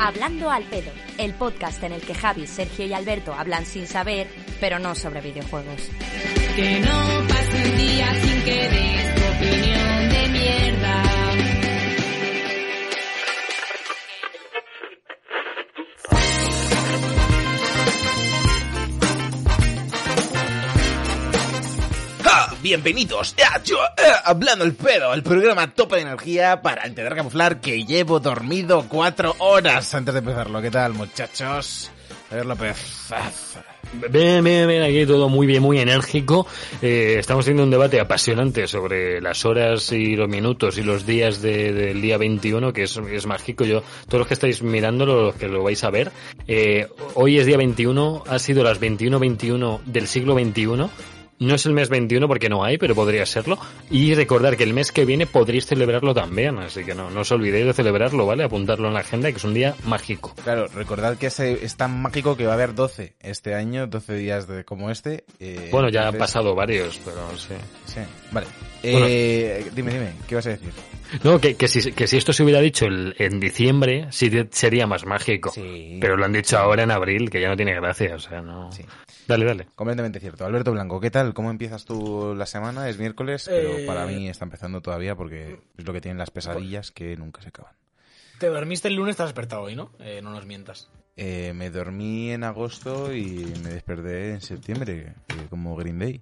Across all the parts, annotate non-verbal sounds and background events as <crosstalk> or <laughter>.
Hablando al pedo, el podcast en el que Javi, Sergio y Alberto hablan sin saber, pero no sobre videojuegos. Que no pase un día sin opinión de mierda. Bienvenidos a Yo- eh, Hablando el pedo, el programa tope de energía para intentar camuflar que llevo dormido cuatro horas antes de empezarlo. ¿Qué tal, muchachos? A ver, López. Bien, bien, bien, aquí todo muy bien, muy enérgico. Eh, estamos teniendo un debate apasionante sobre las horas y los minutos y los días de- del día 21, que es, mágico. Yo, todos los que estáis mirándolo, los que lo vais a ver, eh, hoy es día 21, ha sido las 21-21 del siglo 21. No es el mes 21 porque no hay, pero podría serlo. Y recordar que el mes que viene podréis celebrarlo también, así que no, no os olvidéis de celebrarlo, ¿vale? Apuntarlo en la agenda, que es un día mágico. Claro, recordad que ese- es tan mágico que va a haber 12 este año, 12 días de, como este. eh, Bueno, ya han entonces- pasado varios, pero sí. Sí, vale. Bueno. Eh, dime, dime, ¿qué vas a decir? No, que, que, si, que si esto se hubiera dicho el- en diciembre, sí sería más mágico. Sí. Pero lo han dicho ahora en abril, que ya no tiene gracia, o sea, no. Sí. Dale, dale. Completamente cierto. Alberto Blanco, ¿qué tal? ¿Cómo empiezas tú la semana? Es miércoles, pero Eh, para mí está empezando todavía porque es lo que tienen las pesadillas que nunca se acaban. Te dormiste el lunes, te has despertado hoy, ¿no? Eh, no nos mientas. Eh, me dormí en agosto y me desperté en septiembre, eh, como Green Day.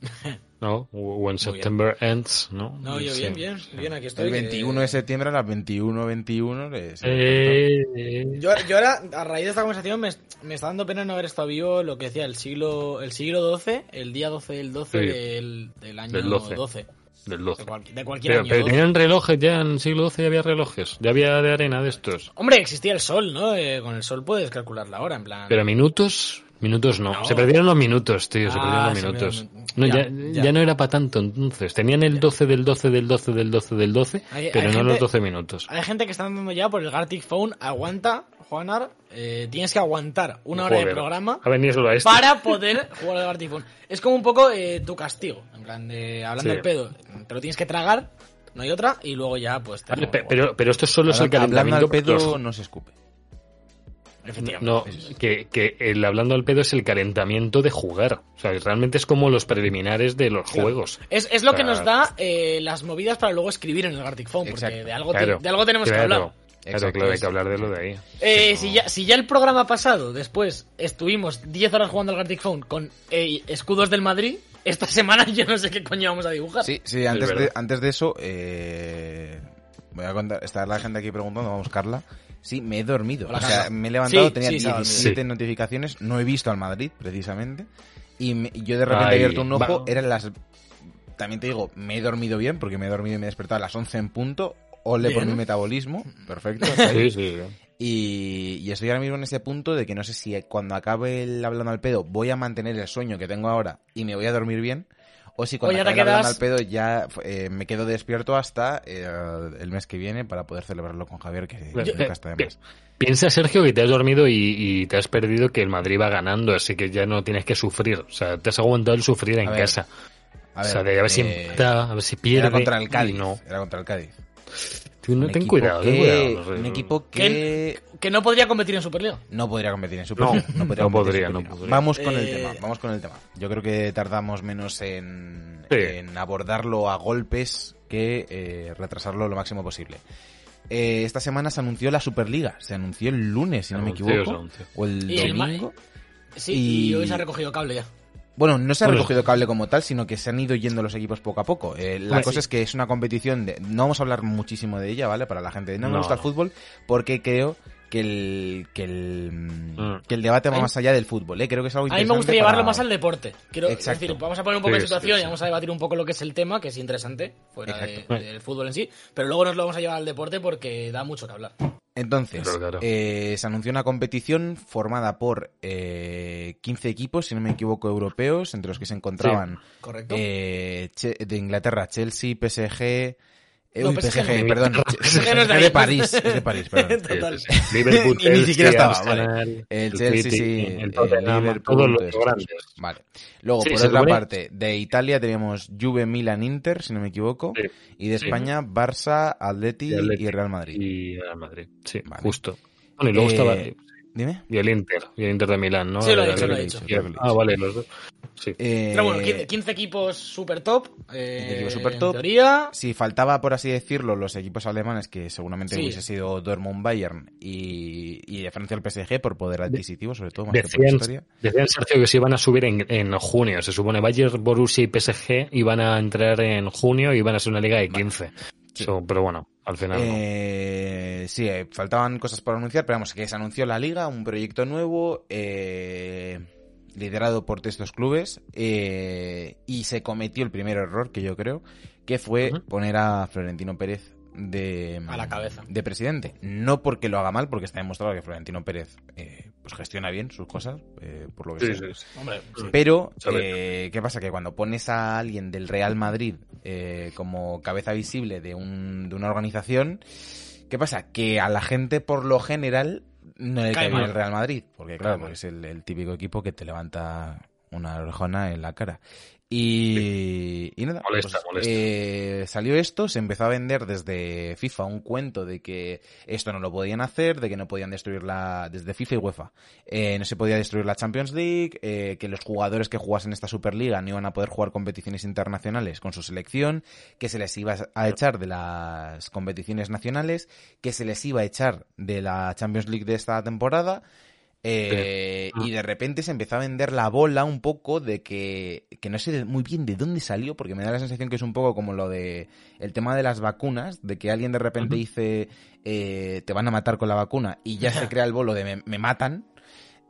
<laughs> No, when. September ends, ¿no? No, yo bien, bien, bien, aquí estoy. El 21 eh, de septiembre a las 21.21 eh, se despertó. Eh, eh, Yo, yo ahora, a raíz de esta conversación, me, me está dando pena no haber estado vivo lo que decía el siglo el siglo XII, el día 12 del 12 Sí. del, del año Del 12. 12. del 12. De, cual- de cualquier Pero, año. pero 12. tenían relojes ya en el siglo XII, ya había relojes. Ya había de arena de estos. Hombre, existía el sol, ¿no? Eh, con el sol puedes calcular la hora, en plan... Pero minutos, minutos no. No. Se perdieron los minutos, tío, se Ah, perdieron los minutos. No, ya, ya, ya. ya no era para tanto entonces. Tenían el 12 del 12 del 12 del 12 del 12, Hay- pero hay no gente- los 12 minutos. Hay gente que está andando ya por el Gartic Phone. Aguanta, Juanar. eh, tienes que aguantar una hora de programa A venir solo a esto. para <laughs> poder jugar al Gartic Phone. Es como un poco eh, tu castigo. En plan, de, hablando Sí. del pedo. Te lo tienes que tragar, no hay otra, y luego ya, pues te pe- pero, pero esto solo es el Hablando calentamiento. al pedo los- no se escupe. No, que, que el hablando al pedo es el calentamiento de jugar. O sea, realmente es como los preliminares de los Claro. juegos. Es, es lo que nos da eh, las movidas para luego escribir en el Gartic Phone, porque Exacto. de algo, te- de algo tenemos claro, que hablar. Claro, Exacto. claro, hay que hablar de lo de ahí. Eh, si, ya, si ya el programa pasado, después, estuvimos 10 horas jugando al Gartic Phone con eh, escudos del Madrid, esta <laughs> semana yo no sé qué coño vamos a dibujar. Sí, sí, antes, de, antes de eso, eh, voy a contar, está la gente aquí preguntando, vamos Carla. Sí, me he dormido. O sea, me he levantado, Sí, tenía sí, se ha dormido. 17 Sí. notificaciones, no he visto al Madrid, precisamente. Y me- yo de repente Ay, he abierto un ojo, va. eran las... También te digo, me he dormido bien, porque me he dormido y me he despertado a las 11 en punto. Ole por Bien. mi metabolismo, perfecto. <laughs> Sí, sí. Y, y estoy ahora mismo en ese punto de que no sé si cuando acabe el hablando al pedo voy a mantener el sueño que tengo ahora y me voy a dormir bien. O si cuando O ya te quedas- al pedo ya eh, me quedo despierto hasta eh, el mes que viene para poder celebrarlo con Javier, que Yo- nunca está de más. Piensa, Sergio, que te has dormido y, y te has perdido que el Madrid va ganando, así que ya no tienes que sufrir. O sea, te has aguantado el sufrir en A ver, casa. A o sea, de a ver si eh, empata, a ver si pierde. Era contra el Cádiz. No, Era contra el Cádiz. Tú no Un ten equipo cuidado, ten que- cuidado. no sé. Un equipo Que, que que no podría competir en Superliga. no podría competir en No, Superliga. <laughs> no podría competir en podría, no podría. Vamos con el Eh, tema, vamos con el tema. Yo creo que tardamos menos en, Sí. en abordarlo a golpes que eh, retrasarlo lo máximo posible. Eh, esta semana se anunció la Superliga, se anunció el lunes, si no me Anunció, equivoco, anunció. o el Y el ma- domingo. Sí, Y- y... hoy se ha recogido cable ya. Bueno, no se ha Bueno, recogido cable como tal, sino que se han ido yendo los equipos poco a poco. Eh, la cosa sí. es que es una competición de... No vamos a hablar muchísimo de ella, ¿vale? Para la gente. No me No, gusta el fútbol porque creo que el, que el, Mm. que el debate va más allá del fútbol, ¿eh? Creo que es algo A mí me interesante gustaría llevarlo para- más al deporte. Quiero Exacto. decir, vamos a poner un poco Sí, de situación sí, y vamos a debatir un poco lo que es el tema, que es interesante, fuera de- del fútbol en sí. Pero luego nos lo vamos a llevar al deporte porque da mucho que hablar. Entonces, Claro, claro. eh, se anunció una competición formada por eh, 15 equipos, si no me equivoco, europeos, entre los que se encontraban ¿Correcto? eh, de Inglaterra, Chelsea, PSG... eh, No, uy, PSG PSG, perdón. <laughs> PSG no es de París, es de París, <laughs> perdón. Total. Sí, sí, sí. Liverpool, <laughs> Y ni siquiera estaba, vale. El Chelsea, City, sí, el el Tottenham, Liverpool, todos los grandes. Vale. Luego, Sí, por otra supone- parte, de Italia teníamos Juve, Milan, Inter, si no me equivoco. Sí. Y de Sí. España, Barça, Atleti Y Atleti. y Real Madrid. Y Real Madrid, sí, Vale. justo. Bueno, y luego Eh, estaba... Dime. Y el Inter, y el Inter de Milán, ¿no? Sí, lo he Era dicho, lo he dicho. Ah, vale, los dos. Sí. Eh, Pero bueno, 15, 15 equipos super top. Eh, 15 equipos super top. En teoría. Si faltaba, por así decirlo, los equipos alemanes, que seguramente Sí. hubiese sido Dortmund Bayern y, y de Francia el PSG por poder adquisitivo, sobre todo, más que por Decían, historia. decían, Sergio, que se iban a subir en, en junio. Se supone Bayern, Borussia y PSG iban a entrar en junio y iban a ser una liga de 15. So, pero bueno, al final no. Eh, sí, eh, faltaban cosas por anunciar, pero vamos, que se anunció la liga, un proyecto nuevo, eh, liderado por estos clubes, eh, y se cometió el primer error, que yo creo, que fue poner a Florentino Pérez de, A la cabeza. de presidente. No porque lo haga mal, porque está demostrado que Florentino Pérez eh, pues gestiona bien sus cosas, eh, por lo que Sí, sea. sí, sí. Hombre, Pero, eh, ¿qué pasa? Que cuando pones a alguien del Real Madrid eh, como cabeza visible de, un, de una organización, ¿qué pasa? Que a la gente, por lo general, no le Cae cae bien mal. el Real Madrid. Porque, claro, porque es el, el típico equipo que te levanta una orejona en la cara. Y, y nada, Molesta, pues, molesta. eh, salió esto, se empezó a vender desde FIFA un cuento de que esto no lo podían hacer, de que no podían destruir la, desde FIFA y UEFA, eh, no se podía destruir la Champions League, eh, que los jugadores que jugasen esta Superliga no iban a poder jugar competiciones internacionales con su selección, que se les iba a echar de las competiciones nacionales, que se les iba a echar de la Champions League de esta temporada. Eh, Sí. Y de repente se empezó a vender la bola un poco de que, que no sé muy bien de dónde salió, porque me da la sensación que es un poco como lo de el tema de las vacunas, de que alguien de repente dice eh, te van a matar con la vacuna y ya se <laughs> crea el bolo de me, me matan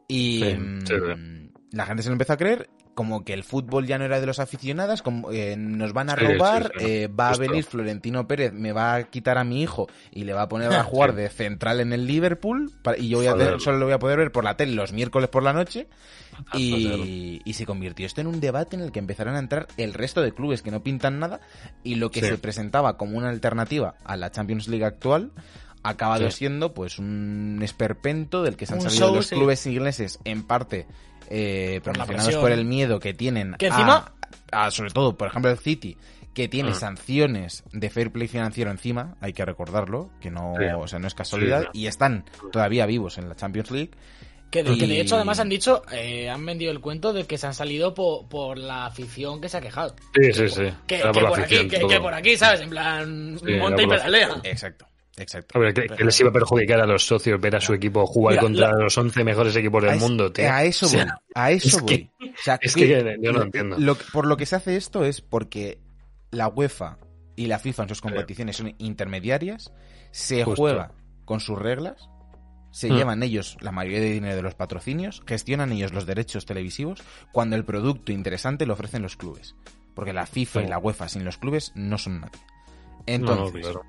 y mm, sí, sí. la gente se lo empezó a creer como que el fútbol ya no era de los aficionados, como eh, nos van a robar, sí, sí. eh, va Justo. a venir Florentino Pérez, me va a quitar a mi hijo y le va a poner a jugar de central en el Liverpool y yo voy a tener- solo lo voy a poder ver por la tele los miércoles por la noche Ah, y, y se convirtió esto en un debate en el que empezaron a entrar el resto de clubes que no pintan nada y lo que se presentaba como una alternativa a la Champions League actual ha acabado Sí. siendo pues un esperpento del que se han Un salido show, los sí. clubes ingleses en parte eh, promocionados por el miedo que tienen Que encima- a, sobre todo por ejemplo el City que tiene Ah. sanciones de fair play financiero encima hay que recordarlo que no Sí. o sea no es casualidad Sí, sí. y están todavía vivos en la Champions League Que de, que de Y- hecho, además han dicho, eh, han vendido el cuento de que se han salido po- por la afición que se ha quejado. Sí, sí, sí. Que, por afición, aquí, que, por aquí, ¿sabes? En plan, monta y pedalea. exacto exacto ver, que, que les iba a perjudicar a los socios ver a su equipo jugar Mira, contra la- los 11 mejores equipos del A es- mundo, tío. A eso O sea, voy. A eso es voy. que- O sea, es que yo no entiendo. lo que- por lo que se hace esto es porque la UEFA y la FIFA en sus competiciones son intermediarias, se Justo. juega con sus reglas, se Hmm. llevan ellos la mayoría de dinero de los patrocinios, gestionan ellos los derechos televisivos, cuando el producto interesante lo ofrecen los clubes. Porque la FIFA Sí. y la UEFA sin los clubes no son nadie. no, no, Entonces, claro.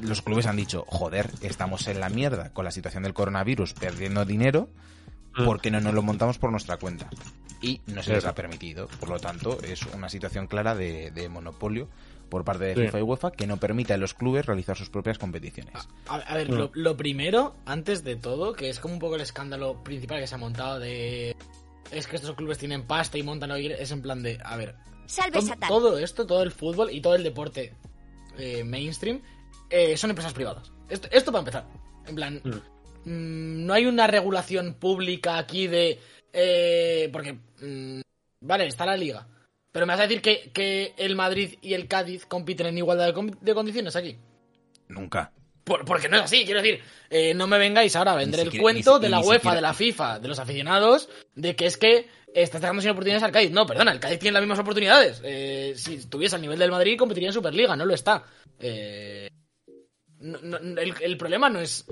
Los clubes han dicho, joder, estamos en la mierda con la situación del coronavirus, perdiendo dinero, Mm. ¿por qué no nos lo montamos por nuestra cuenta? Y no se les ha permitido. Por lo tanto, es una situación clara de, de monopolio por parte de Sí. FIFA y UEFA que no permite a los clubes realizar sus propias competiciones. A, a ver, Mm. lo, lo primero, antes de todo, que es como un poco el escándalo principal que se ha montado de... Es que estos clubes tienen pasta y montan... quieren, Es en plan de, a ver, Salve to- Satán. todo esto, todo el fútbol y todo el deporte eh, mainstream eh, son empresas privadas. Esto, esto para empezar. En plan, mm, no hay una regulación pública aquí de... eh, porque, mm, vale, está la liga. Pero me vas a decir que, que el Madrid y el Cádiz compiten en igualdad de, condiciones aquí. Nunca. Por- porque no es así, quiero decir, eh, no me vengáis ahora a vender el cuento ni de la UEFA, siquiera- de la FIFA, de los aficionados, de que es que estás dejando sin oportunidades al Cádiz. No, perdona, el Cádiz tiene las mismas oportunidades. Eh, si estuviese al nivel del Madrid, competiría en Superliga, no lo está. Eh, no- no- el, el problema no es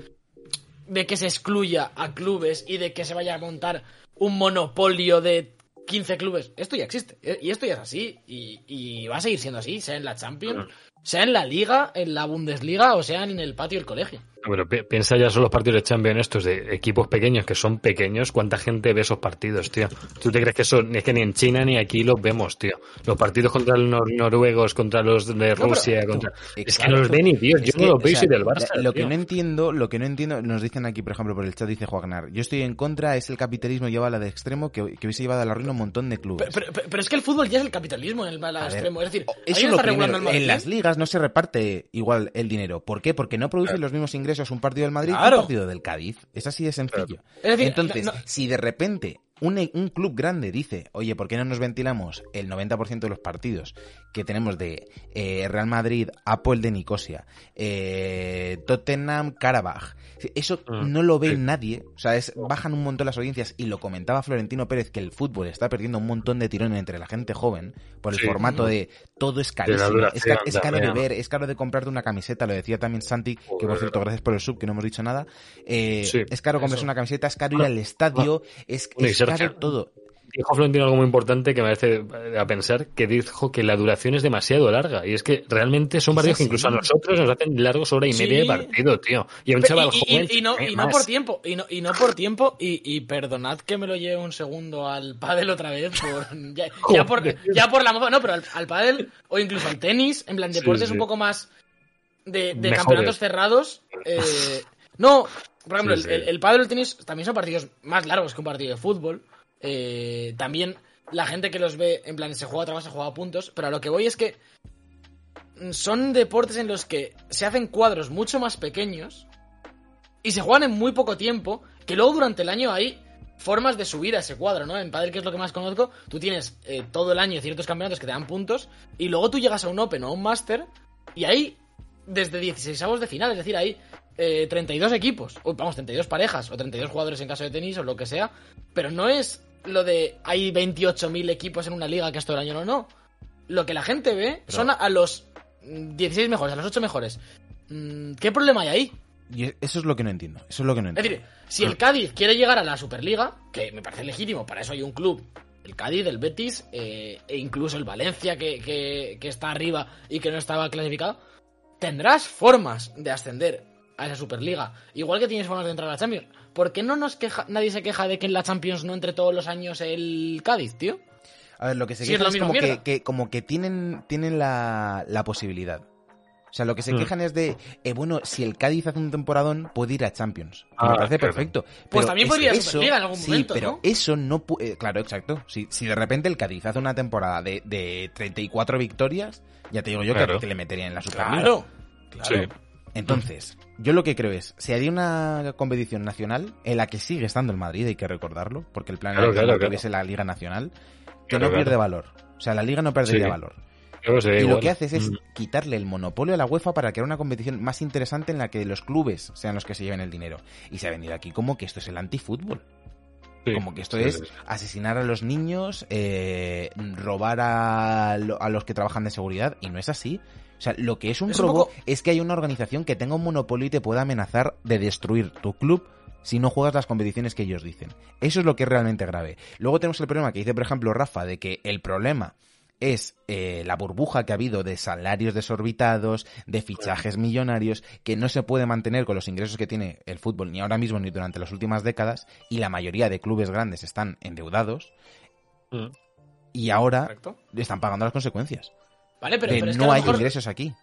de que se excluya a clubes y de que se vaya a montar un monopolio de 15 clubes. Esto ya existe. eh, Y esto ya es así. Y, y va a seguir siendo así, sea en la Champions, sea en la Liga, en la Bundesliga o sea en el patio del colegio. Pero pi- piensa ya son los partidos de Champions estos de equipos pequeños que son pequeños. ¿Cuánta gente ve esos partidos, tío? ¿Tú te crees que eso es que ni en China ni aquí los vemos, tío? Los partidos contra los nor- noruegos, contra los de pero- Rusia, contra... Es que Exacto. no los ve ni Dios. Yo Es no que, los o veo y sea, soy del Barça. Lo que tío. no entiendo, lo que no entiendo, nos dicen aquí, por ejemplo, por el chat, dice Juagnar, yo estoy en contra, es el capitalismo llevado a la de extremo que, que hubiese llevado a la ruina un montón de clubes. Pero, pero- pero es que el fútbol ya es el capitalismo en el mal extremo. Es decir, o- ¿alguien eso es lo primero. regulando el En las ligas no se reparte igual el dinero. ¿Por qué? Porque no producen los mismos ingresos ingresos un partido del Madrid Claro. un partido del Cádiz. Es así de sencillo. Es decir, Entonces, no- si de repente un, un club grande dice, oye, ¿por qué no nos ventilamos el 90% de los partidos que tenemos de eh, Real Madrid, Apple de Nicosia, eh, Tottenham, Karabaj? Eso Mm, no lo ve nadie. O sea, es, bajan un montón las audiencias y lo comentaba Florentino Pérez que el fútbol está perdiendo un montón de tirón entre la gente joven por el Sí. formato de todo es carísimo. es, ca- es caro de ver, es caro de comprarte una camiseta, lo decía también Santi, que por cierto, gracias por el sub, que no hemos dicho nada. Eh, Sí, es caro comprarse una camiseta, es caro ir al estadio, es, y es Caro todo. Dijo Florentino algo muy importante que me hace eh, a pensar, que dijo que la duración es demasiado larga. Y es que realmente son partidos que así. incluso a nosotros nos hacen largos hora y Sí. media de partido, tío. Y a un chaval y, y- joven... y no, eh, y no por tiempo, y no, y no por tiempo, y, y perdonad que me lo lleve un segundo al pádel otra vez, por, <laughs> ya, ya por, ya por la moda, no, pero al, al pádel o incluso al tenis, en plan Sí, deportes sí. un poco más de, de campeonatos cerrados. eh, <laughs> no, por ejemplo, Sí, el- sí. el, el pádel tenis también son partidos más largos que un partido de fútbol. eh, también la gente que los ve, en plan, se juega otra cosa, se juega a puntos, pero a lo que voy es que son deportes en los que se hacen cuadros mucho más pequeños y se juegan en muy poco tiempo, que luego durante el año hay formas de subir a ese cuadro, ¿no? En Padel, que es lo que más conozco, tú tienes eh, todo el año ciertos campeonatos que te dan puntos y luego tú llegas a un Open o a un Master y hay desde 16 avos de final, es decir, hay eh, 32 equipos, o vamos, 32 parejas o 32 jugadores en caso de tenis o lo que sea, pero no es lo de hay 28.000 equipos en una liga que es todo el año, no, no. Lo que la gente ve son a, a los mm, 16 mejores, a los 8 mejores. Mm, ¿Qué problema hay ahí? Y eso es lo que no entiendo. Eso es lo que no Es entiendo. decir, si el Cádiz quiere llegar a la Superliga, que me parece legítimo, para eso hay un club, el Cádiz, el Betis, eh, e incluso el Valencia, que, que- que está arriba y que no estaba clasificado, tendrás formas de ascender a esa Superliga. Igual que tienes formas de entrar a la Champions. ¿Por qué no nos queja, nadie se queja de que en la Champions no entre todos los años el Cádiz, tío? A ver, lo que se Sí, es como, que, como que tienen, tienen la, la posibilidad. O sea, lo que se Mm. quejan es de, eh, bueno, si el Cádiz hace un temporadón, puede ir a Champions. Ah, Me parece claro. perfecto. Pues Pero también podría ir a eso- Superliga en algún sí, momento, pero ¿no? eso no puede... claro, exacto. Si, si de repente el Cádiz hace una temporada de, de 34 victorias, ya te digo yo Claro. que, que le metería en la Superliga. Claro. Sí. Entonces, yo lo que creo es, si haría una competición nacional, en la que sigue estando el Madrid, hay que recordarlo, porque el plan Claro, era que claro, claro. tuviese la Liga Nacional, que no pierde valor. O sea, la Liga no perdería Sí. valor. Yo sé, Y lo que haces es Mm. quitarle el monopolio a la UEFA para crear una competición más interesante en la que los clubes sean los que se lleven el dinero. Y se ha venido aquí como que esto es el antifútbol. Sí, Como que esto sí, es asesinar a los niños, eh, robar a, lo- a los que trabajan de seguridad, y no es así. O sea, lo que es un Es un robo poco- es que hay una organización que tenga un monopolio y te pueda amenazar de destruir tu club si no juegas las competiciones que ellos dicen. Eso es lo que es realmente grave. Luego tenemos el problema que dice, por ejemplo, Rafa, de que el problema es eh, la burbuja que ha habido de salarios desorbitados, de fichajes millonarios, que no se puede mantener con los ingresos que tiene el fútbol ni ahora mismo ni durante las últimas décadas, y la mayoría de clubes grandes están endeudados, Mm. y ahora Correcto. están pagando las consecuencias. Vale, pero, de pero es que a no lo hay mejor- ingresos aquí.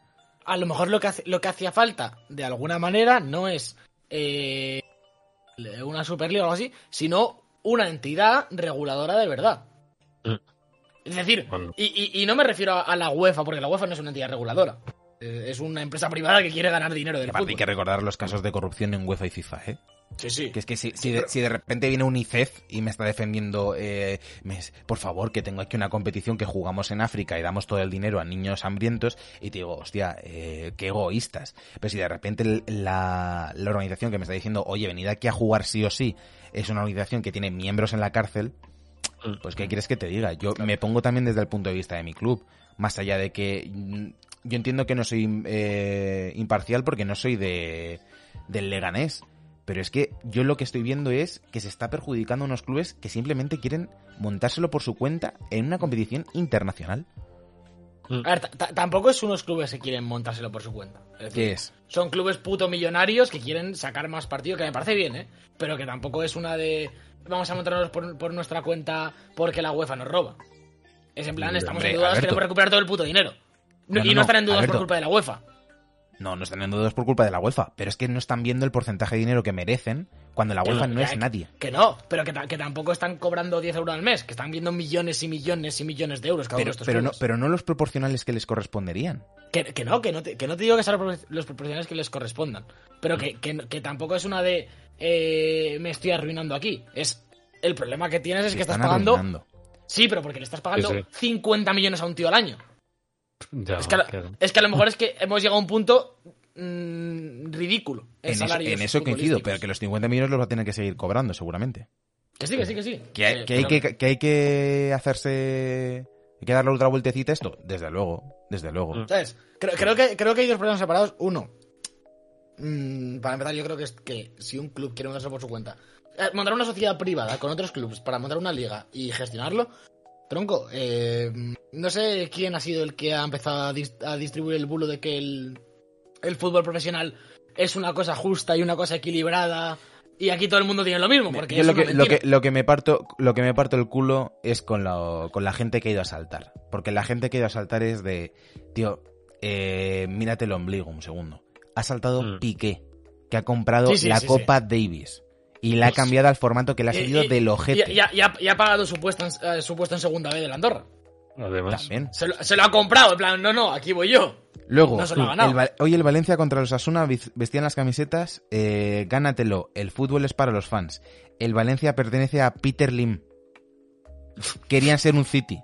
a lo mejor lo que, hace- lo que hacía falta, de alguna manera, no es eh, una Superliga o algo así, sino una entidad reguladora de verdad. Mm. Es decir, Bueno. y, y- y no me refiero a, a la UEFA, porque la UEFA no es una entidad reguladora. Eh, Es una empresa privada que quiere ganar dinero del Aparte hay fútbol. que recordar los casos de corrupción en UEFA y FIFA, ¿eh? Sí, sí. Que es que si, si, de, si de repente viene UNICEF y me está defendiendo, eh, me- por favor, que tengo aquí una competición que jugamos en África y damos todo el dinero a niños hambrientos, y te digo, hostia, eh, qué egoístas. Pero si de repente la, la organización que me está diciendo, oye, venid aquí a jugar sí o sí, es una organización que tiene miembros en la cárcel, pues ¿qué quieres que te diga? Yo me pongo también desde el punto de vista de mi club, más allá de que mm, yo entiendo que no soy eh, imparcial porque no soy de del Leganés, pero es que yo lo que estoy viendo es que se está perjudicando a unos clubes que simplemente quieren montárselo por su cuenta en una competición internacional. A ver, ta- ta- tampoco es unos clubes que quieren montárselo por su cuenta. Es decir, ¿Qué es? Son clubes puto millonarios que quieren sacar más partido, que me parece bien, ¿eh? Pero que tampoco es una de. Vamos a montarnos por, por nuestra cuenta porque la UEFA nos roba. Es en plan, estamos Hombre, en dudas, Alberto. queremos recuperar todo el puto dinero. No- y no, no están en dudas Alberto. por culpa de la UEFA. No, no están en dudas por culpa de la UEFA, pero es que no están viendo el porcentaje de dinero que merecen cuando la UEFA no que- es nadie. Que no, pero que, que tampoco están cobrando 10 euros al mes, que están viendo millones y millones y millones de euros cada uno Pero, de estos pero, no, pero no los proporcionales que les corresponderían. Que, que no, que no, te, que no te digo que sean los propor- los proporcionales que les correspondan. Pero que, que, que tampoco es una de eh, me estoy arruinando aquí. Es el problema que tienes es Se que estás pagando. arruinando. Sí, pero porque le estás pagando Sí, sí. 50 millones a un tío al año. Ya, Es que, a, claro. es que a lo mejor es que hemos llegado a un punto mm, ridículo en, En eso, salarios en eso coincido, pero que los 50 millones los va a tener que seguir cobrando, seguramente. Que sí, que sí, que sí. Que hay Eh, que, hay que, que hay que hacerse... Hay que darle otra vueltecita a esto. Desde luego, desde luego. Mm. ¿Sabes? Creo, creo que, creo que hay dos problemas separados. Uno, mm, para empezar, yo creo que es que si un club quiere montarse por su cuenta, montar una sociedad privada con otros clubes para montar una liga y gestionarlo, tronco, eh, no sé quién ha sido el que ha empezado a, dis- a distribuir el bulo de que el, el fútbol profesional es una cosa justa y una cosa equilibrada y aquí todo el mundo tiene lo mismo, porque Yo es lo que, lo, que, lo que me parto lo que me parto el culo es con la, con la gente que ha ido a saltar. Porque la gente que ha ido a saltar es de, tío, eh, mírate el ombligo un segundo. Ha saltado Mm. Piqué, que ha comprado Sí, sí, la sí, Copa Davis. Y la ha cambiado al formato que le ha salido y- del ojete. Y, y ha- y ha- y ha pagado su puesto, en, eh, su puesto en segunda vez de la Andorra. Además, También. Se lo, se lo ha comprado, en plan, no, no, aquí voy yo. Luego, No se lo ha ganado. el hoy el Valencia contra los Asuna vestían las camisetas eh, Gánatelo, el fútbol es para los fans. El Valencia pertenece a Peter Lim. Querían ser un City.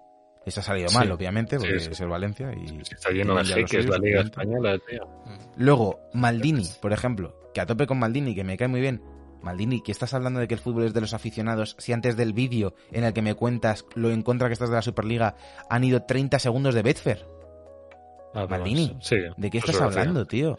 Eso ha salido mal, Sí. obviamente, porque Sí, sí. es el Valencia y... Está lleno de jeques suyos, la Liga. Española, tío. Luego, Maldini, por ejemplo, que a tope con Maldini, que me cae muy bien. Maldini, que estás hablando de que el fútbol es de los aficionados, si antes del vídeo en el que me cuentas lo en contra que estás de la Superliga han ido 30 segundos de Betfair. Además, Maldini, sí, ¿De qué eso estás hablando, tío?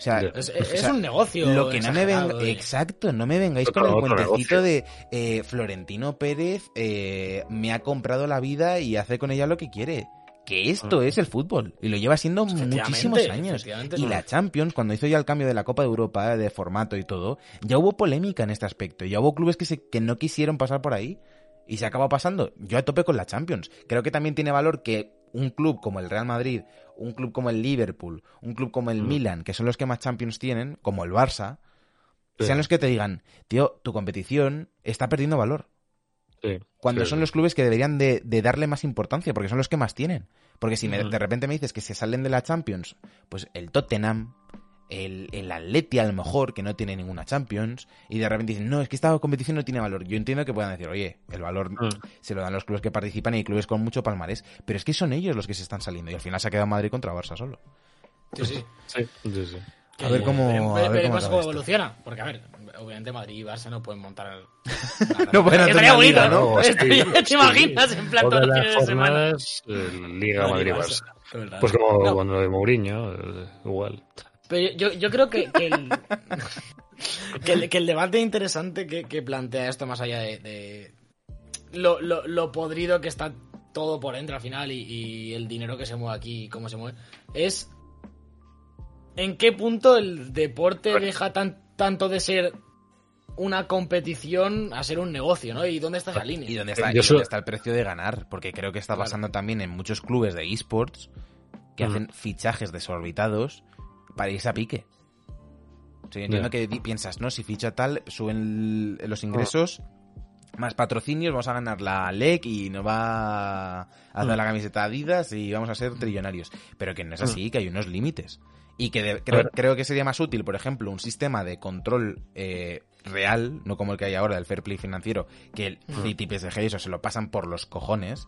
O sea. Es, o sea, un negocio. lo que no me venga, exacto, no me vengáis Otro- con el cuentecito negocio. de eh, Florentino Pérez eh, me ha comprado la vida y hace con ella lo que quiere. Que esto es el fútbol y lo lleva siendo muchísimos años. Y la Champions, cuando hizo ya el cambio de la Copa de Europa, de formato y todo, ya hubo polémica en este aspecto. Ya hubo clubes que, se, que no quisieron pasar por ahí y se acaba pasando. Yo a tope con la Champions. Creo que también tiene valor que un club como el Real Madrid, un club como el Liverpool, un club como el Mm. Milan, que son los que más Champions tienen, como el Barça, Sí. sean los que te digan, tío, tu competición está perdiendo valor. Sí, Cuando sí, son los clubes que deberían de, de darle más importancia, porque son los que más tienen. Porque si me- de repente me dices que se salen de la Champions, pues el Tottenham, el, el Atleti a lo mejor, que no tiene ninguna Champions, y de repente dicen, no, es que esta competición no tiene valor. Yo entiendo que puedan decir, oye, el valor Mm. se lo dan los clubes que participan y hay clubes con mucho palmarés, pero es que son ellos los que se están saliendo, y al final se ha quedado Madrid contra Barça solo. Sí, sí. Sí, sí, sí. A ver cómo- Veremos- a ver veremos cómo cómo evoluciona. Porque, a ver, obviamente Madrid y Barça no pueden montar. <laughs> No pueden hacer una liga, ¿no? ¿no? Sí, Estaría- <laughs> ¿Te sí. imaginas? En plan, todos los de semana. eh, Liga Madrid-Barça. Pues como No, cuando de Mourinho, eh, igual. Pero yo, yo creo que, que el, <laughs> que, el, que el debate interesante que, que plantea esto, más allá de, de lo, lo, lo podrido que está todo por dentro al final y, y el dinero que se mueve aquí y cómo se mueve, es en qué punto el deporte deja tan, tanto de ser una competición a ser un negocio, ¿no? Y dónde está esa línea. ¿Y dónde está, Yo y dónde solo- está el precio de ganar? Porque creo que está Claro. pasando también en muchos clubes de esports que hacen fichajes desorbitados para irse a pique. O sea, yo entiendo que piensas, ¿no? Si ficha tal, suben los ingresos, más patrocinios, vamos a ganar la LEC y nos va a hacer Mm. la camiseta Adidas y vamos a ser trillonarios. Pero que no es así, que hay unos límites. Y que de- creo, creo que sería más útil, por ejemplo, un sistema de control eh, real, no como el que hay ahora del fair play financiero, que el. City, PSG, eso se lo pasan por los cojones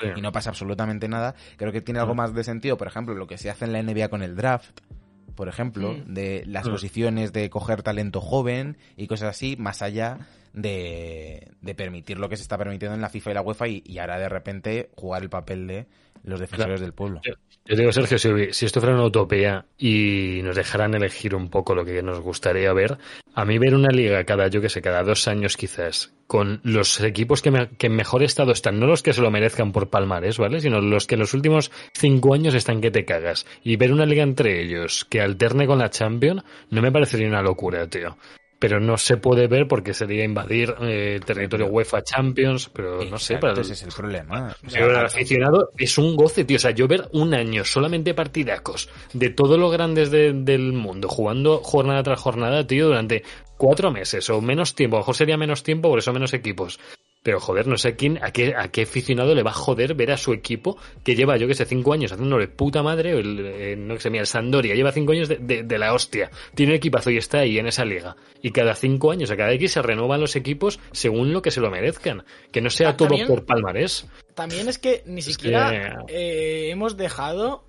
Sí. y no pasa absolutamente nada. Creo que tiene algo más de sentido, por ejemplo, lo que se hace en la NBA con el draft, por ejemplo, de las posiciones de coger talento joven y cosas así, más allá de, de permitir lo que se está permitiendo en la FIFA y la UEFA y, y ahora de repente jugar el papel de los defensores del pueblo. Yo digo, Sergio, si, esto fuera una utopía y nos dejaran elegir un poco lo que nos gustaría ver, a mí ver una liga cada, yo que sé, cada dos años quizás, con los equipos que, me- que en mejor estado están, no los que se lo merezcan por palmares, ¿vale? Sino los que en los últimos cinco años están que te cagas. Y ver una liga entre ellos que alterne con la Champions, no me parecería una locura, tío. Pero no se puede ver porque sería invadir eh, el territorio UEFA Champions, pero no sé, para el, ese es el problema. Pero el aficionado es un goce, tío. O sea, yo ver un año solamente partidacos de todos los grandes de- del mundo jugando jornada tras jornada, tío, durante cuatro meses o menos tiempo. A lo mejor sería menos tiempo, por eso menos equipos. Pero joder, no sé a quién, a qué, a qué aficionado le va a joder ver a su equipo que lleva, yo que sé, cinco años haciéndole puta madre, o el, eh, no sé, mira, el Sandoria lleva cinco años de, de- de la hostia. Tiene un equipazo y está ahí en esa liga. Y cada cinco años, a cada X se renuevan los equipos según lo que se lo merezcan. Que no sea todo por palmarés. También es que ni Es siquiera eh, hemos dejado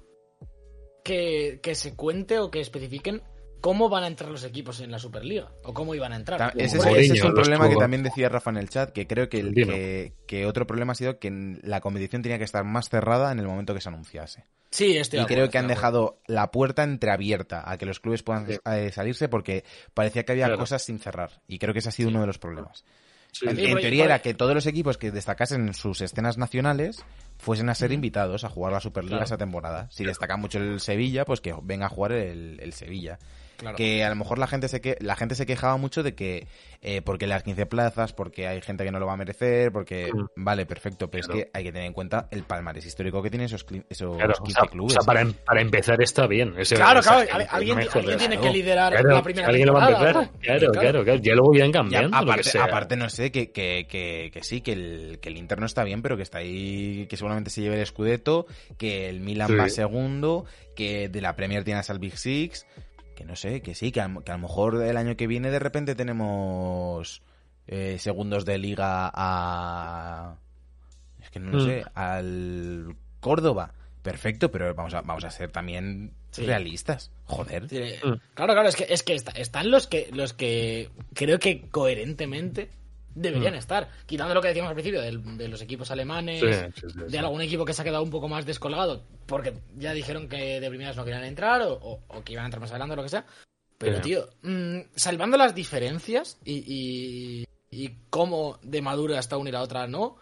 que, que se cuente o que especifiquen cómo van a entrar los equipos en la Superliga o cómo iban a entrar. Ese es, ese es un problema que también decía Rafa en el chat, que creo que, el- que, que otro problema ha sido que la competición tenía que estar más cerrada en el momento que se anunciase. Sí, estoy y acuerdo, creo que han dejado la puerta entreabierta a que los clubes puedan eh, salirse porque parecía que había Claro. cosas sin cerrar. Y creo que ese ha sido uno de los problemas. Sí. En, Sí, en porque- teoría era que todos los equipos que destacasen en sus escenas nacionales fuesen a ser invitados a jugar la Superliga Claro. esa temporada. Si destaca mucho el Sevilla, pues que venga a jugar el, el Sevilla. Claro. Que a lo mejor la gente se que la gente se quejaba mucho de que eh, porque las 15 plazas, porque hay gente que no lo va a merecer, porque vale, perfecto, pero Claro. es que hay que tener en cuenta el palmarés histórico que tienen esos, esos Claro, 15 o sea, clubes. o sea, para, em- para empezar está bien. Ese- Claro, esa claro, alguien, tiene que liderar Claro, la primera alguien lo va a empezar. Claro, claro, claro. Ya luego irán Y cambiando. a- lo que aparte, sea. aparte, no sé, que, que, que, que, que sí, que el, que el Inter no está bien, pero que está ahí, que seguramente se lleve el Scudetto, que el Milan Sí. va segundo, que de la Premier tienes al Big Six, que no sé, que sí, que a, que a lo mejor el año que viene de repente tenemos eh, segundos de liga a... Es que no lo Mm. sé, al Córdoba. Perfecto, pero vamos a, vamos a ser también Sí. realistas. Joder. Sí, Mm. Claro, claro, es que, es que está- están los que, los que creo que coherentemente deberían Mm. estar. Quitando lo que decíamos al principio del- de, los equipos alemanes, Sí, sí, sí, de algún equipo que se ha quedado un poco más descolgado, porque ya dijeron que de primeras no querían entrar o, o- o que iban a entrar más adelante o lo que sea. Pero, Sí. tío, mm, salvando las diferencias y, y, y cómo de madura está una y la otra no,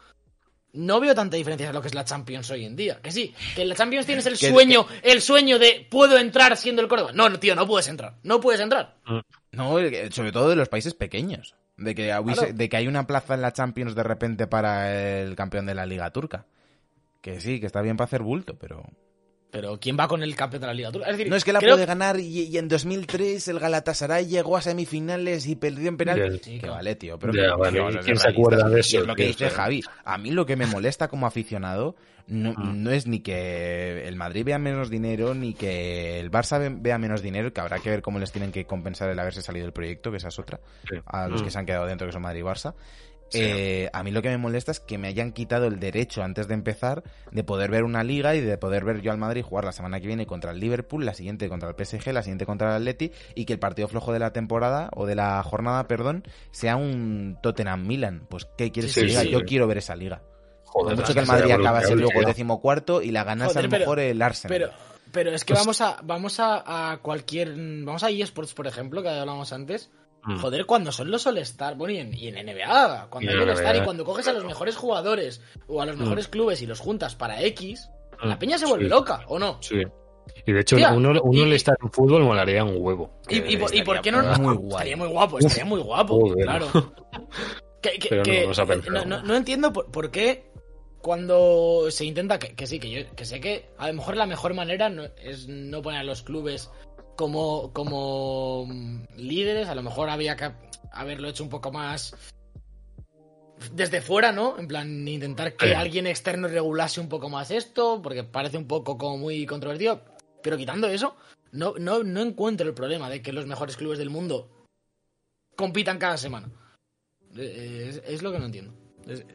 no veo tanta diferencia en lo que es la Champions hoy en día. Que sí, que en la Champions tienes el <laughs> Que- sueño, el sueño de puedo entrar siendo el Córdoba. No, no, tío, no puedes entrar. No puedes entrar. No, eh, sobre todo de los países pequeños. De que, hubiese- Claro. de que hay una plaza en la Champions de repente para el campeón de la Liga Turca. Que sí, que está bien para hacer bulto, pero... Pero ¿quién va con el campeón de la Liga Turca? Es decir, No es que la creo puede ganar y, y en 2003 el Galatasaray llegó a semifinales y perdió en penal. Sí, que claro. vale, tío, pero Ya, que- vale, que vamos a ¿y ser quién se acuerda de Y eso, es lo que dice Javi. A mí lo que me molesta como aficionado no, Mm. no es ni que el Madrid vea menos dinero, ni que el Barça ve- vea menos dinero, que habrá que ver cómo les tienen que compensar el haberse salido del proyecto, que esa es otra, Sí. a los Mm. que se han quedado dentro, que son Madrid y Barça. Sí. Eh, a mí lo que me molesta es que me hayan quitado el derecho antes de empezar de poder ver una liga y de poder ver yo al Madrid jugar la semana que viene contra el Liverpool, la siguiente contra el PSG, la siguiente contra el Atleti y que el partido flojo de la temporada o de la jornada, perdón, sea un Tottenham Milan. Pues ¿qué quieres Sí, que sí, diga? sí. yo quiero ver esa liga. Joder, Por mucho que el Madrid acabase luego decimocuarto y la ganase a lo pero- mejor el Arsenal. Pero, pero es que Pues- vamos a vamos a, a cualquier vamos a eSports por ejemplo que hablábamos antes Mm. joder cuando son los All Star bueno y en, y en NBA cuando Y hay en All Star y cuando coges a los mejores jugadores o a los Mm. mejores clubes y los juntas para X Mm. la peña se vuelve Sí. loca o no Sí. Y de hecho, Tía, uno, uno y- le está en fútbol molaría un huevo. y, y por, y por estaría qué no estaría muy no, <laughs> guay. estaría muy guapo estaría muy guapo Joder. claro <laughs> que, que- Pero no que- pensado. no, no- no entiendo por, por qué cuando se intenta que, que sí que yo que sé que a lo mejor la mejor manera no, es no poner a los clubes como como mm, líderes a lo mejor había que haberlo hecho un poco más desde fuera, ¿no? En plan, intentar que Sí. alguien externo regulase un poco más esto, porque parece un poco como muy controvertido. Pero quitando eso, no, no, no encuentro el problema de que los mejores clubes del mundo compitan cada semana. Eh, Es, es lo que no entiendo,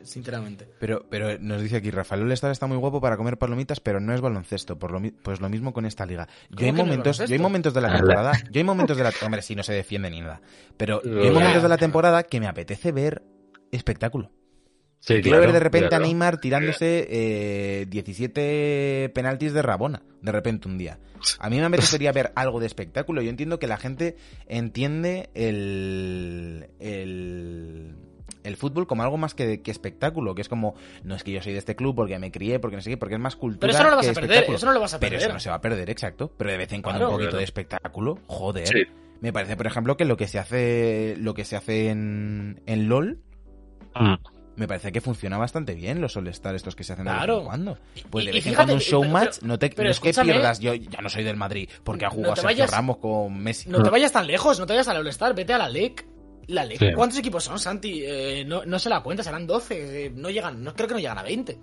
sinceramente. Pero, pero nos dice aquí, Rafael All-Star está muy guapo para comer palomitas, pero no es baloncesto. Por lo, mi- pues lo mismo con esta liga. Yo ¿Cómo hay no momentos, yo hay momentos de la temporada, yo hay momentos de la, hombre, si no se defiende ni nada. Pero yo hay momentos de la temporada que me apetece ver espectáculo. Sí, Quiero claro, ver de repente claro. a Neymar tirándose eh, 17 penaltis de Rabona, de repente un día. A mí me apetecería ver algo de espectáculo. Yo entiendo que la gente entiende el, el, el fútbol como algo más que, que espectáculo, que es como, no es que yo soy de este club porque me crié, porque no sé qué, porque es más cultura. Pero eso no lo vas a perder, eso no lo vas a Pero perder. eso no se va a perder, exacto. Pero de vez en cuando Claro. un poquito Claro. de espectáculo, joder. Sí. Me parece, por ejemplo, que lo que se hace, lo que se hace en, en LOL, Mm. me parece que funciona bastante bien los All-Star estos que se hacen de vez en cuando. Pues Y- de y vez en cuando un y- show pero- match, pero- no, te, pero no es que pierdas, yo ya no soy del Madrid, porque ha No jugado te Sergio vayas- Ramos con Messi. No te vayas tan lejos, no te vayas al All-Star, vete a la LEC. La LEC, Sí. ¿cuántos equipos son, Santi? Eh, no, no se la cuenta, serán 12. eh, no llegan, no creo que no llegan a 20.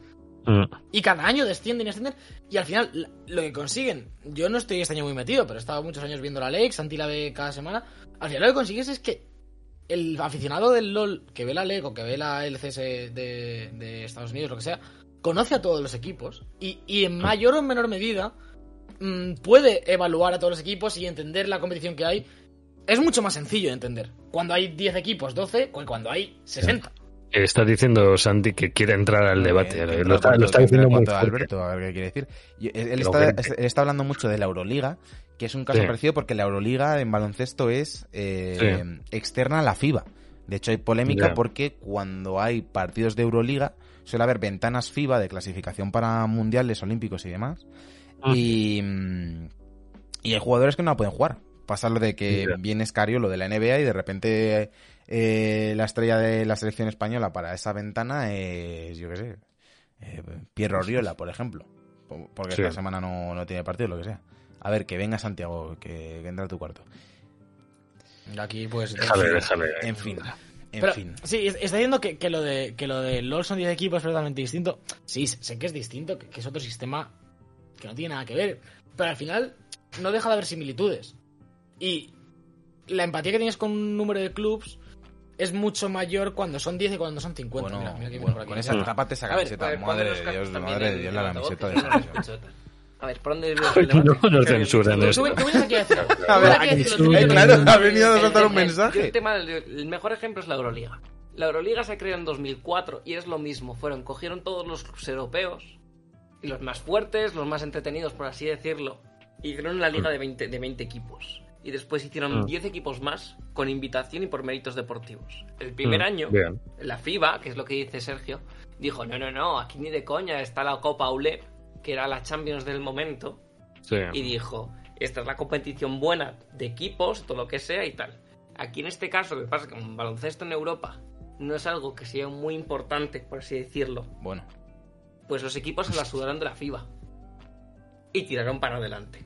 Mm. Y cada año descienden y ascienden. Y al final, lo que consiguen, yo no estoy este año muy metido, pero he estado muchos años viendo la LEC, Santi la ve cada semana. Al final lo que consigues es que el aficionado del LOL que ve la LEC o que ve la LCS de, de Estados Unidos, lo que sea, conoce a todos los equipos. Y, y en mayor o menor medida mm, puede evaluar a todos los equipos y entender la competición que hay. Es mucho más sencillo de entender. Cuando hay 10 equipos, 12, que cuando hay 60. Está diciendo Santi que quiere entrar al debate. Eh, lo, está, lo está diciendo muy. Alberto, a ver qué quiere decir. Él, está, él está hablando mucho de la Euroliga, que es un caso Sí. parecido porque la Euroliga en baloncesto es eh, externa a la FIBA. De hecho, hay polémica porque cuando hay partidos de Euroliga suele haber ventanas FIBA de clasificación para mundiales, olímpicos y demás. Ah. Y, mm, y hay jugadores que no la pueden jugar. Pasa lo de que Ya. viene Escario, lo de la NBA, y de repente eh, la estrella de la selección española para esa ventana es, yo qué sé, eh, Pierro Oriola, por ejemplo. Po- Porque Sí. esta semana no, no tiene partido, lo que sea. A ver, que venga Santiago, que, que entra a tu cuarto. Aquí, pues. Déjale, déjale. En fin, en Pero, fin. Sí, es- está diciendo que, que lo de que lo de LOL son 10 equipos es totalmente distinto. Sí, sé que es distinto, que, que es otro sistema que no tiene nada que ver. Pero al final no deja de haber similitudes. Y la empatía que tienes con un número de clubs es mucho mayor cuando son 10 y cuando son 50. Bueno, Mira, mira que bueno, por aquí. con esa Mm. tápate esa camiseta. Ver, madre de Dios, madre de Dios, la camiseta <laughs> de no, no. A ver, ¿por dónde <laughs> No nos censuran Tú, esto. tú- vienes aquí a decir <laughs> A ver, aquí claro, ha venido a soltar un mensaje. El, tema del- el mejor ejemplo es la Euroliga. La Euroliga se creó en 2004 y es lo mismo. Fueron, cogieron todos los clubes europeos y los más fuertes, los más entretenidos, por así decirlo, y hicieron una liga de 20, de 20 equipos. Y después hicieron Mm. 10 equipos más con invitación y por méritos deportivos. El primer Mm, año, bien. la FIBA, que es lo que dice Sergio, dijo, no, no, no, aquí ni de coña está la Copa ULEP, que era la Champions del momento, Sí. y dijo, esta es la competición buena de equipos, todo lo que sea y tal. Aquí en este caso, lo que pasa es que un baloncesto en Europa no es algo que sea muy importante, por así decirlo, Bueno, pues los equipos se la sudaron de la FIBA y tiraron para adelante.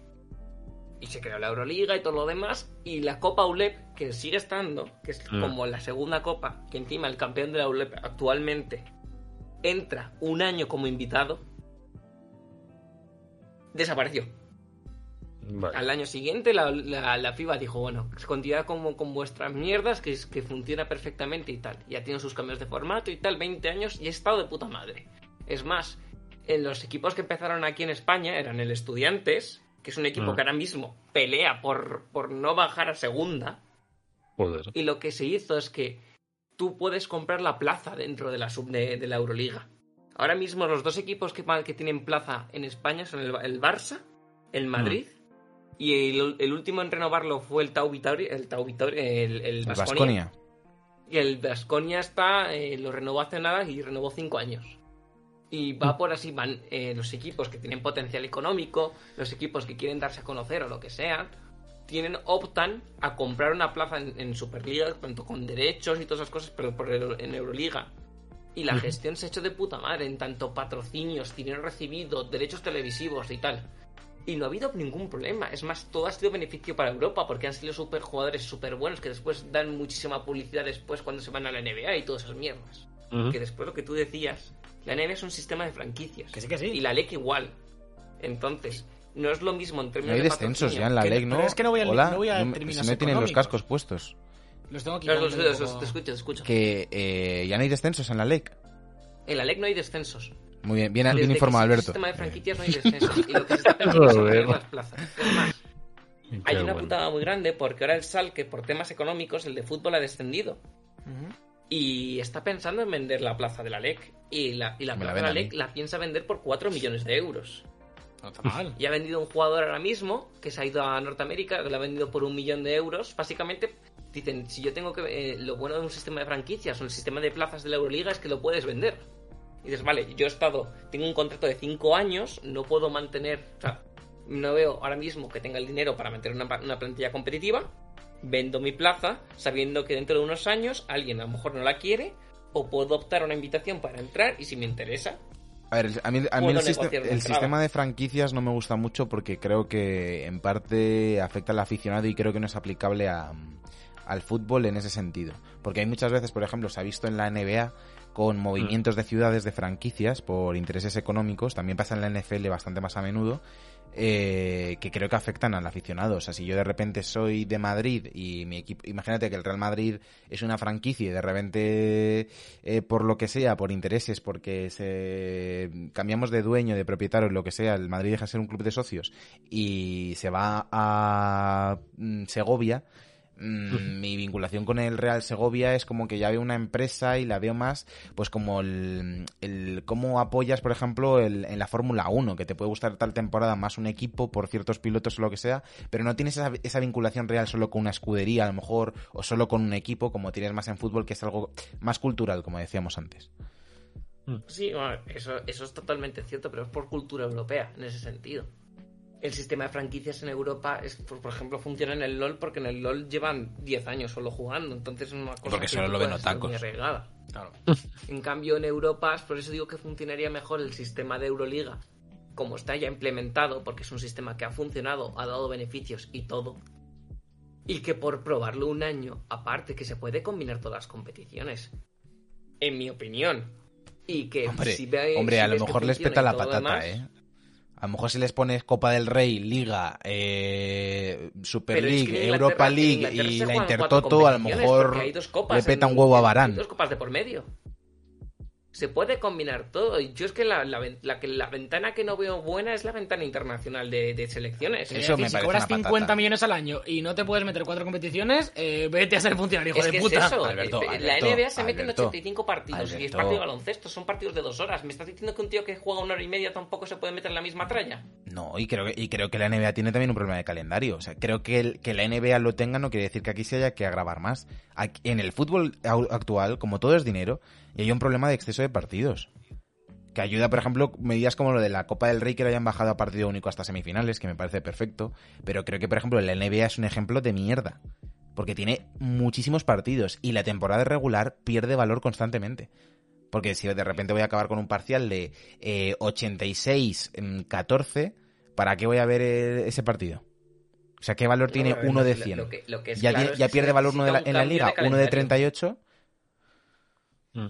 Y se creó la Euroliga y todo lo demás, y la Copa ULEP, que sigue estando, que es Mm. como la segunda copa, que encima el campeón de la ULEP actualmente entra un año como invitado, desapareció. Vale. Al año siguiente la, la, la FIBA dijo, bueno, continúa como con vuestras mierdas, que, es, que funciona perfectamente y tal. Ya tiene sus cambios de formato y tal, 20 años y he estado de puta madre. Es más, en los equipos que empezaron aquí en España eran el Estudiantes, que es un equipo Mm. que ahora mismo pelea por, por no bajar a segunda. Joder. Y lo que se hizo es que tú puedes comprar la plaza dentro de la sub de, de la Euroliga. Ahora mismo los dos equipos que, que tienen plaza en España son el, el Barça, el Madrid y el, el último en renovarlo fue el Tau Vitoria, el Tau Vitoria, el. Baskonia. Y el Baskonia está, eh, lo renovó hace nada y renovó cinco años. Y va por así, van eh, los equipos que tienen potencial económico, los equipos que quieren darse a conocer o lo que sea, tienen, optan a comprar una plaza en, en Superliga, tanto con derechos y todas esas cosas, pero por el- en Euroliga. Y la gestión se ha hecho de puta madre, en tanto patrocinios, dinero recibido, derechos televisivos y tal. Y no ha habido ningún problema. Es más, todo ha sido beneficio para Europa, porque han sido super jugadores súper buenos que después dan muchísima publicidad después cuando se van a la NBA y todas esas mierdas. Ujú. Que después lo que tú decías, la NBA es un sistema de franquicias. Que sí, que sí. Y la LEC igual. Entonces, no es lo mismo en No términos hay de descensos patrocinio. ya en la LEC, ¿no? pero es que no voy a- Hola, no voy a si me tienen los cascos puestos. Los tengo aquí. No, no, no, poco- te escucho, te escucho. Que eh, ya no hay descensos en la LEC. En la LEC no hay descensos. Muy bien, bien, bien informado, Alberto. el sistema de franquicias no hay descensos. Y lo que se está <laughs> es las plazas. Es más, hay una bueno. putada muy grande porque ahora el Sal, que por temas económicos, el de fútbol ha descendido. Ujú. Y está pensando en vender la plaza de la LEC. Y la, y la Me la plaza de la. LEC la piensa vender por 4 millones de euros. No está mal. Y ha vendido un jugador ahora mismo que se ha ido a Norteamérica, que lo ha vendido por un millón de euros. Básicamente, dicen, si yo tengo que... eh, lo bueno de un sistema de franquicias o el sistema de plazas de la Euroliga es que lo puedes vender. Y dices, vale, yo he estado... Tengo un contrato de 5 años, no puedo mantener... O sea, no veo ahora mismo que tenga el dinero para mantener una, una plantilla competitiva. Vendo mi plaza sabiendo que dentro de unos años alguien a lo mejor no la quiere o puedo optar a una invitación para entrar y si me interesa A ver, el- a mí, a mí Puedo el, el sistema de franquicias no me gusta mucho porque creo que en parte afecta al aficionado y creo que no es aplicable a, al fútbol en ese sentido. Porque hay muchas veces, por ejemplo, se ha visto en la NBA con movimientos de ciudades de franquicias por intereses económicos, también pasa en la NFL bastante más a menudo, eh, que creo que afectan al aficionado. O sea, si yo de repente soy de Madrid y mi equipo, imagínate que el Real Madrid es una franquicia y de repente, eh, por lo que sea, por intereses, porque se cambiamos de dueño, de propietario, lo que sea, el Madrid deja de ser un club de socios y se va a mm, Segovia. Mm, Mi vinculación con el Real Segovia es como que ya veo una empresa y la veo más, pues como el, el cómo apoyas, por ejemplo, el- en la Fórmula 1, que te puede gustar tal temporada más un equipo por ciertos pilotos o lo que sea, pero no tienes esa, esa vinculación real solo con una escudería, a lo mejor, o solo con un equipo, como tienes más en fútbol, que es algo más cultural, como decíamos antes. Sí, bueno, eso, eso es totalmente cierto, pero es por cultura europea en ese sentido. El sistema de franquicias en Europa, es, por, por ejemplo, funciona en el LOL porque en el LOL llevan 10 años solo jugando, entonces es una cosa Porque que solo tú lo ven puedes estar otacos. muy arreglada. Claro. <laughs> En cambio, en Europa, por eso digo que funcionaría mejor el sistema de Euroliga, como está ya implementado, porque es un sistema que ha funcionado, ha dado beneficios y todo. Y que por probarlo un año, aparte que se puede combinar todas las competiciones. En mi opinión. Y que Hombre, si ve- hombre si a lo mejor les peta la patata, demás, ¿eh? A lo mejor si les pones Copa del Rey, Liga, eh, Super Pero es League, que Europa League y la Intertoto, a lo mejor le peta en- un huevo a Barán. dos copas de por medio. Se puede combinar todo. Y yo es que la, la la que la ventana que no veo buena es la ventana internacional de, de selecciones. Es Eso decir, me si cobras una 50 patata. millones al año y no te puedes meter cuatro competiciones, eh, vete a ser funcionario, hijo Es de que puta. es eso. Alberto, eh, Alberto, la NBA se mete en Alberto, 85 partidos y es partido de baloncesto. Son partidos de dos horas. ¿Me estás diciendo que un tío que juega una hora y media tampoco se puede meter en la misma tralla? No, y creo, que, y creo que la NBA tiene también un problema de calendario. O sea, creo que, el- que la NBA lo tenga no quiere decir que aquí se haya que agravar más. Aquí- en el fútbol actual, como todo es dinero, y hay un problema de exceso de partidos. Que ayuda, por ejemplo, medidas como lo de la Copa del Rey que lo hayan bajado a partido único hasta semifinales, que me parece perfecto. Pero creo que, por ejemplo, la NBA es un ejemplo de mierda. Porque tiene muchísimos partidos y la temporada regular pierde valor constantemente. Porque si de repente voy a acabar con un parcial de eh, 86-14, ¿para qué voy a ver eh, ese partido? O sea, ¿qué valor tiene No, uno de lo- 100? lo que- lo que es ya claro pierde valor uno de la- en la liga, uno de calendario. 38. Mm.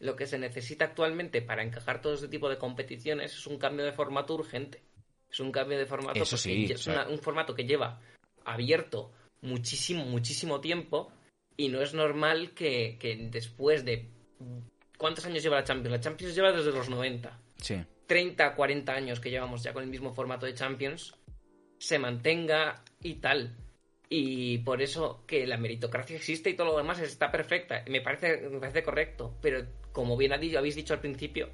Lo que se necesita actualmente para encajar todo este tipo de competiciones es un cambio de formato urgente. Es un cambio de formato Eso sí, es una- un formato que lleva abierto muchísimo, muchísimo tiempo y no es normal que, que después de... ¿Cuántos años lleva la Champions? La Champions lleva desde los 90. Sí. 30, 40 años que llevamos ya con el mismo formato de Champions, se mantenga y tal. Y por eso que la meritocracia existe y todo lo demás está perfecta. Me parece, me parece correcto. Pero como bien habéis dicho al principio,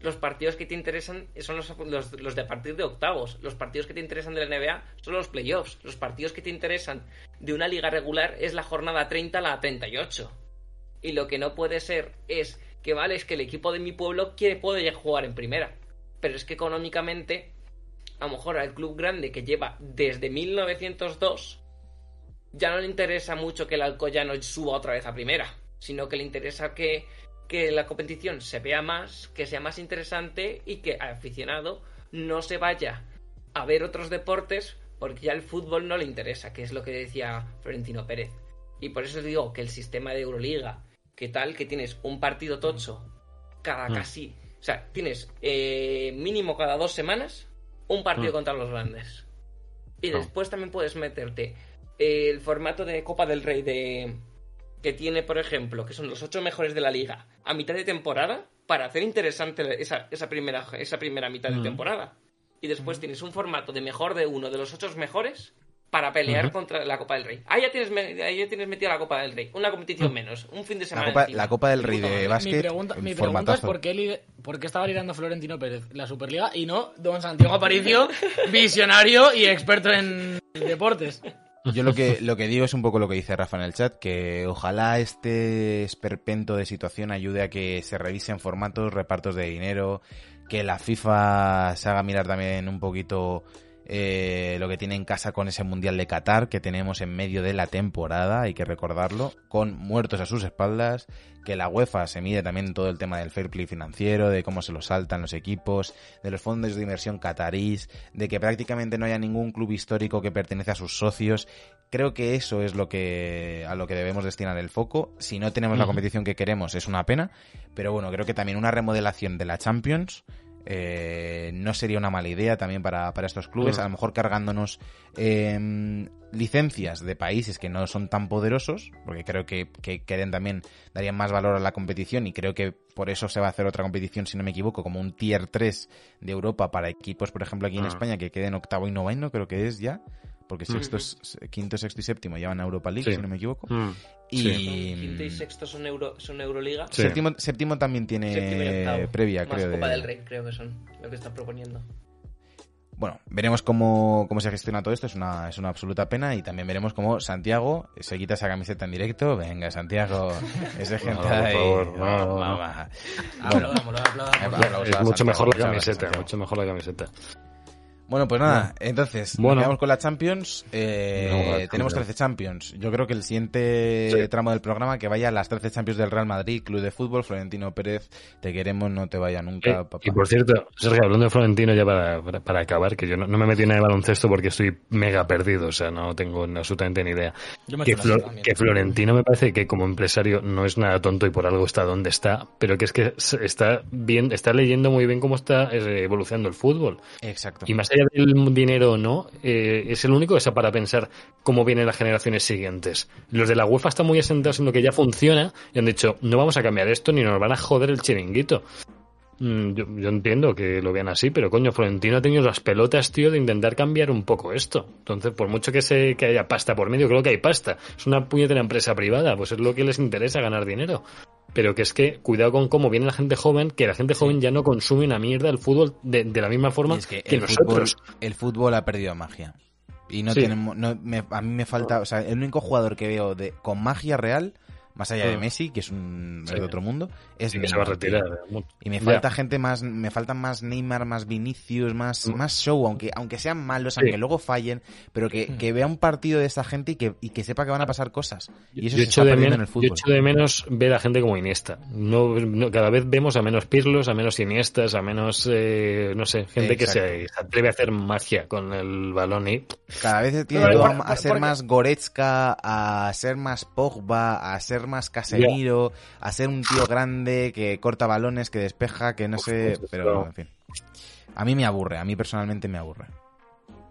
los partidos que te interesan son los de a partir de octavos. Los partidos que te interesan de la NBA son los playoffs. Los partidos que te interesan de una liga regular es la jornada 30 a la 38. Y lo que no puede ser es que vale, es que el equipo de mi pueblo quiere, puede jugar en primera. Pero es que económicamente, a lo mejor al club grande que lleva desde 1902, ya no le interesa mucho que el Alcoyano suba otra vez a primera, sino que le interesa que, que la competición se vea más, que sea más interesante y que al aficionado no se vaya a ver otros deportes porque ya el fútbol no le interesa, que es lo que decía Florentino Pérez. Y por eso digo que el sistema de Euroliga, que tal, que tienes un partido tocho cada Mm. casi. O sea, tienes eh, mínimo cada dos semanas un partido Mm. contra los grandes. Y después también puedes meterte el formato de Copa del Rey de que tiene, por ejemplo, que son los ocho mejores de la liga a mitad de temporada para hacer interesante esa, esa primera, esa primera mitad de Mm. temporada. Y después tienes un formato de mejor de uno de los ocho mejores para pelear contra la Copa del Rey. Ahí ya tienes, ahí ya tienes metida la Copa del Rey. Una competición menos. Un fin de La semana. Copa, la Copa del Rey de básquet, mi pregunta, mi pregunta es qué, por qué estaba liderando Florentino Pérez la Superliga y no Don Santiago Aparicio, <laughs> visionario y experto en deportes. Yo lo que, lo que digo es un poco lo que dice Rafa en el chat, que ojalá este esperpento de situación ayude a que se revisen formatos, repartos de dinero, que la FIFA se haga mirar también un poquito eh, lo que tiene en casa con ese Mundial de Qatar que tenemos en medio de la temporada, hay que recordarlo, con muertos a sus espaldas, que la UEFA se mide también todo el tema del fair play financiero, de cómo se lo saltan los equipos, de los fondos de inversión catarís, de que prácticamente no haya ningún club histórico que pertenece a sus socios. Creo que eso es lo que a lo que debemos destinar el foco. Si no tenemos la competición que queremos es una pena, pero bueno, creo que también una remodelación de la Champions eh, no sería una mala idea también para, para estos clubes, a lo mejor cargándonos eh, licencias de países que no son tan poderosos, porque creo que, que queden también, darían más valor a la competición y creo que por eso se va a hacer otra competición, si no me equivoco, como un tier 3 de Europa para equipos, por ejemplo, aquí en Ah. España, que queden octavo y noveno, creo que es ya, porque sexto, es- quinto, sexto y séptimo llevan a Europa League, Sí. si no me equivoco. Mm. Y Sí. Quinto y sexto son, Euro, son Euroliga. Sí. séptimo, séptimo también tiene Séptimo previa, Más creo. Copa de- del Rey, creo que son lo que están proponiendo. Bueno, veremos cómo, cómo se gestiona todo esto, es una, es una absoluta pena y también veremos cómo Santiago se quita esa camiseta en directo. Venga, Santiago, <laughs> ese gente por ahí. Es mucho mejor la camiseta, mucho mejor la camiseta. Bueno, pues nada, entonces, Bueno. nos quedamos con la Champions. Eh, No, tenemos Champions. 13 Champions. Yo creo que el siguiente Sí. tramo del programa que vaya a las 13 Champions del Real Madrid, Club de Fútbol, Florentino Pérez, te queremos, no te vaya nunca, Eh, papá. y por cierto, Sergio, hablando de Florentino, ya para, para, para acabar, que yo no, no me metí en el baloncesto porque estoy mega perdido, o sea, no tengo absolutamente ni idea. Yo me Que, estoy Flo- así también. que Florentino me parece que como empresario no es nada tonto y por algo está donde está, pero que es que se- está bien, está leyendo muy bien cómo está eh, evolucionando el fútbol. Exacto. Y más allá del dinero o no, eh, es el único que está para pensar cómo vienen las generaciones siguientes. Los de la UEFA están muy asentados en lo que ya funciona y han dicho, no vamos a cambiar esto ni nos van a joder el chiringuito. Mm, Yo, yo entiendo que lo vean así, pero coño, Florentino ha tenido las pelotas, tío, de intentar cambiar un poco esto. Entonces, por mucho que, se, que haya pasta por medio, creo que hay pasta. Es una puñetera empresa privada, pues es lo que les interesa, ganar dinero. Pero que es que, cuidado con cómo viene la gente joven, que la gente joven ya no consume una mierda el fútbol de, de la misma forma Y es que, que el, fútbol, nosotros. el fútbol ha perdido magia. Y no Sí. tiene, mo- no, me- a mí me falta, o sea, el único jugador que veo de, con magia real, más allá de Mm. Messi, que es un Sí. de otro mundo, es Sí, que se va a Neymar, retirar. Y me Ya. falta gente más, me faltan más Neymar, más Vinicius, más, Mm. más show, aunque, aunque sean malos, Sí. aunque luego fallen, pero que, que vea un partido de esta gente y que, y que sepa que van a pasar cosas. Y eso yo se echo, está de perdiendo en el yo fútbol. echo de menos ver a gente como Iniesta. No, no- cada vez vemos a menos Pirlos, a menos Iniestas, a menos, eh, no sé, gente que se, Exacto. se atreve a hacer magia con el balón y... Cada vez tiene por- a, a ser porque- más Goretzka, a ser más Pogba, a ser más Casemiro, a ser un tío grande que corta balones, que despeja, que no sé, pero no. en fin. A mí me aburre, a mí personalmente me aburre.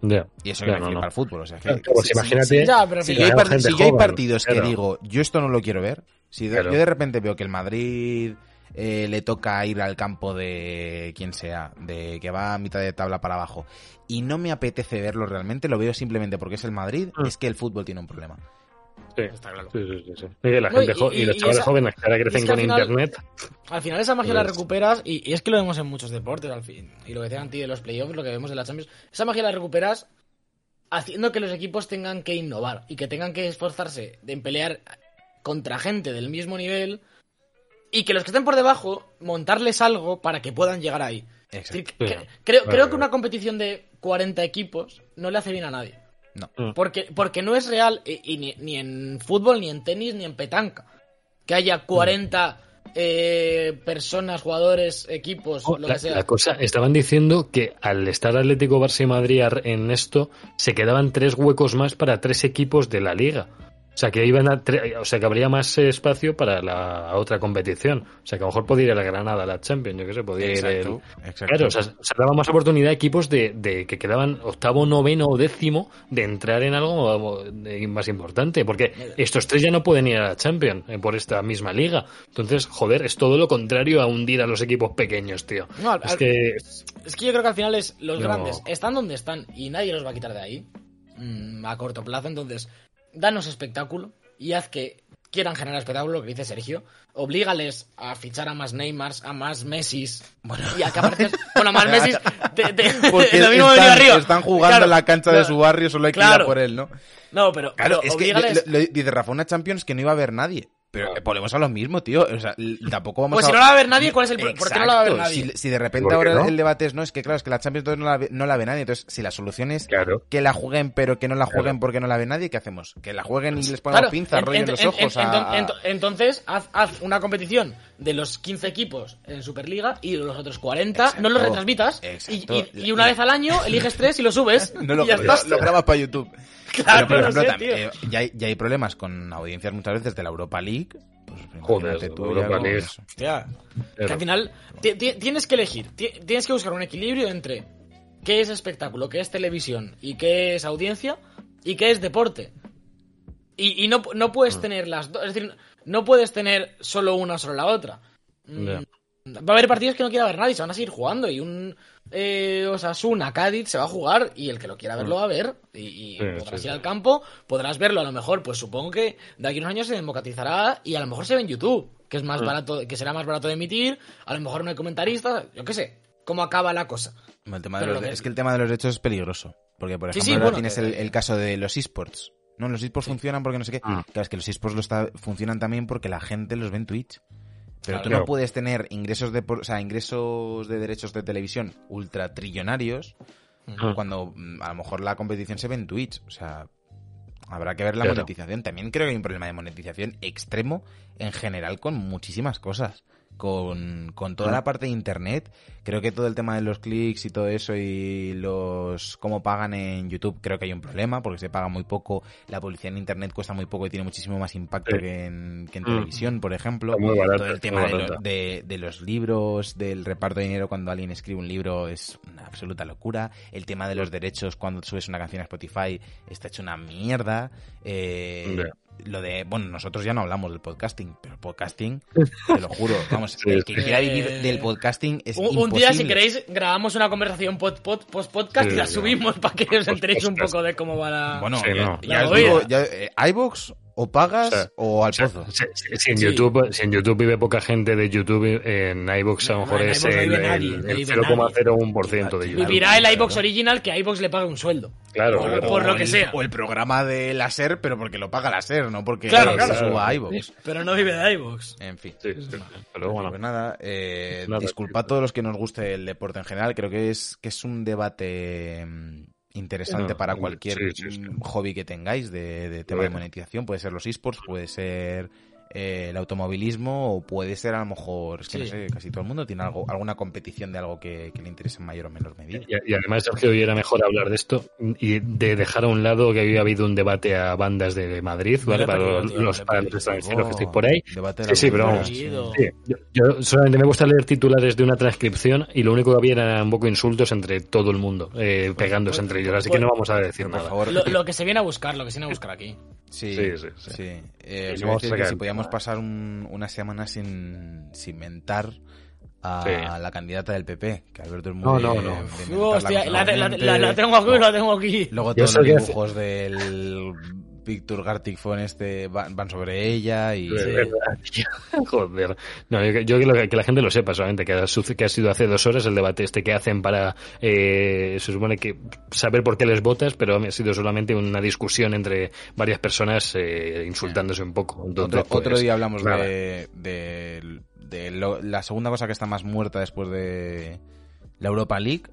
Ya. Y eso Ya, que me flipa no. el fútbol, o sea, que, Claro, pues si- si- imagínate... Ya, pero si, yo hay, final- par- gente si yo hay joven, partidos que digo, yo esto no lo quiero ver, si yo de repente veo que el Madrid eh, le toca ir al campo de quien sea, de que va a mitad de tabla para abajo, y no me apetece verlo realmente, lo veo simplemente porque es el Madrid, Mm. es que el fútbol tiene un problema. Sí, Está claro. sí, sí, sí, sí. Y la No, gente jo- y, y- los chavales esa- jóvenes que ahora crecen es que con final- internet... Al final esa magia la Pues- recuperas y, es que lo vemos en muchos deportes al fin. Y lo que decían ti de los playoffs, lo que vemos de la Champions, esa magia la recuperas haciendo que los equipos tengan que innovar y que tengan que esforzarse en pelear contra gente del mismo nivel y que los que estén por debajo montarles algo para que puedan llegar ahí. Decir, que- creo, creo que una competición de 40 equipos no le hace bien a nadie. No. Mm. Porque, porque no es real, y, y ni, ni en fútbol, ni en tenis, ni en petanca, que haya 40 eh, personas, jugadores, equipos, Oh, lo la, que sea. la cosa, estaban diciendo que al estar Atlético Barça y Madrid en esto, se quedaban tres huecos más para tres equipos de la liga. O sea, que iban a tre- o sea, que habría más espacio para la otra competición. O sea, que a lo mejor podría ir a la Granada, a la Champions, yo qué sé, podría ir el... exacto. Claro, o sea, se daba más oportunidad a equipos de, de que quedaban octavo, noveno o décimo de entrar en algo más importante. Porque estos tres ya no pueden ir a la Champions eh, por esta misma liga. Entonces, joder, es todo lo contrario a hundir a los equipos pequeños, tío. No, al- es al- que Es que yo creo que al final es los No. grandes están donde están y nadie los va a quitar de ahí mm, a corto plazo. Entonces, danos espectáculo y haz que quieran generar espectáculo, lo que dice Sergio. Oblígales a fichar a más Neymars, a más Messis. y a que aparezcan. Bueno, a más <laughs> Messis. De, de- Porque lo mismo están, arriba. están jugando Claro, en la cancha de su barrio, solo hay que ir Claro. a por él, ¿no? No, pero, Claro, pero es que lo- lo- dice Rafa, una Champions que no iba a haber nadie. Pero volvemos a lo mismo, tío. O sea, tampoco vamos Pues a... si no la va a ver nadie, ¿cuál es el pro- ¿Por qué no la va a ver nadie? Si, si de repente ¿Por qué ahora no? el debate es, no, es que claro, es que la Champions no la, ve, no la ve nadie. Entonces, si la solución es Claro. que la jueguen, pero que no la jueguen Claro. porque no la ve nadie, ¿qué hacemos? Que la jueguen y les ponemos Claro, pinzas, rollo en los ojos en- a- a- ento- entonces, haz, haz una competición de los 15 equipos en Superliga y los otros 40 no los retransmitas. Y, y- y una vez al año eliges tres y lo subes. <laughs> No lo, y ya lo- está. lo grabas para YouTube. Claro, Pero, por no ejemplo, sé, tam- tío. eh, ya, hay, ya hay problemas con audiencias muchas veces de la Europa League. Pues, Joder, tú Europa League. Hostia. Que al final ti- ti- tienes que elegir, ti- tienes que buscar un equilibrio entre qué es espectáculo, qué es televisión y qué es audiencia y qué es deporte. Y, y no, no Mm. puedes tener las dos, es decir, no puedes tener solo una o solo la otra. Mm. Va a haber partidos que no quiera ver nadie, se van a seguir jugando y un eh, Osasuna, Cádiz se va a jugar y el que lo quiera ver lo va a ver y, y Sí, podrás sí, ir sí. al campo, podrás verlo a lo mejor, pues supongo que de aquí a unos años se democratizará y a lo mejor se ve en YouTube, que es Mm. más barato, que será más barato de emitir, a lo mejor no hay comentaristas, yo qué sé, cómo acaba la cosa. El tema de Pero los- lo que- es que el tema de los derechos es peligroso. Porque, por ejemplo, sí, ahora bueno, tienes eh, el, el caso de los esports. No, los esports funcionan porque no sé qué. Ah. Claro, es que los esports lo está- funcionan también porque la gente los ve en Twitch. Pero Claro. tú Claro. no puedes tener ingresos de, o sea, ingresos de derechos de televisión ultra trillonarios Ah. cuando mm, a lo mejor la competición se ve en Twitch. O sea, habrá que ver la Claro. monetización. También creo que hay un problema de monetización extremo en general con muchísimas cosas. Con, con toda la parte de internet, creo que todo el tema de los clics y todo eso y los cómo pagan en YouTube, creo que hay un problema porque se paga muy poco, la publicidad en internet cuesta muy poco y tiene muchísimo más impacto Sí. que en, que en Mm. televisión, por ejemplo. Está muy barata, todo el tema muy de, lo- de- de los libros, del reparto de dinero cuando alguien escribe un libro es una absoluta locura. El tema de los derechos cuando subes una canción a Spotify está hecho una mierda. Eh. Lo de, bueno, nosotros ya no hablamos del podcasting, pero el podcasting, <laughs> te lo juro, vamos, el que quiera vivir del podcasting es Un, imposible. un día, si queréis, grabamos una conversación pod, pod- post-podcast Sí, y la subimos para que os Post- enteréis un podcast. poco de cómo va la... Bueno, Sí, ya, no. ya os digo, ya, eh, iVoox o pagas O sea, o al O sea, pozo. si, si- si en Sí. YouTube, si en YouTube vive poca gente de YouTube, en iVoox a lo mejor es el, el- el vive 0,01% de YouTube. Vivirá el Claro. iBox original que iBox le pague un sueldo. Claro, Por- claro. por lo que sea. O el programa de la SER, pero porque lo paga la SER, no porque Claro, se claro. suba a iVoox. Pero no vive de iBox. En fin. Sí, sí. Pero bueno. Pues nada, eh, Nada, disculpad sí. a todos los que nos guste el deporte en general. Creo que es, que es un debate mm, interesante No, para cualquier sí, sí, sí. hobby que tengáis de, de tema de monetización. Puede ser los esports, puede ser eh, el automovilismo o puede ser a lo mejor, es que no sé, casi todo el mundo tiene algo, alguna competición de algo que, que le interese en mayor o menor medida. Y, y además, Sergio, hoy era mejor hablar de esto y de dejar a un lado que había habido un debate a bandas de Madrid, ¿vale? Para los, para extranjeros que estéis por ahí. Sí, sí, pero vamos. Sí, yo, yo solamente me gusta leer titulares de una transcripción y lo único que había eran un poco insultos entre todo el mundo, eh, pegándose entre ellos, así que no vamos a decir Por nada. favor, Lo, lo que se viene a buscar, lo que se viene a buscar aquí. Sí, Sí, sí, sí. Eh, os no iba a decir que si podíamos pasar un- una semana sin, sin mentar a Sí. la candidata del PP, que Alberto es muy No, no, no. Hostia, la, la- la- la tengo aquí, la tengo aquí. Luego todos los que hace- dibujos del Víctor Gartic este van, van sobre ella y... <laughs> Joder. No, yo, yo quiero que, que la gente lo sepa solamente, que ha, que ha sido hace dos horas el debate este que hacen para, eh, se supone que saber por qué les votas, pero ha sido solamente una discusión entre varias personas eh, insultándose un poco. Entonces, Otro, otro pues, día hablamos nada. de, de, de lo- la segunda cosa que está más muerta después de la Europa League,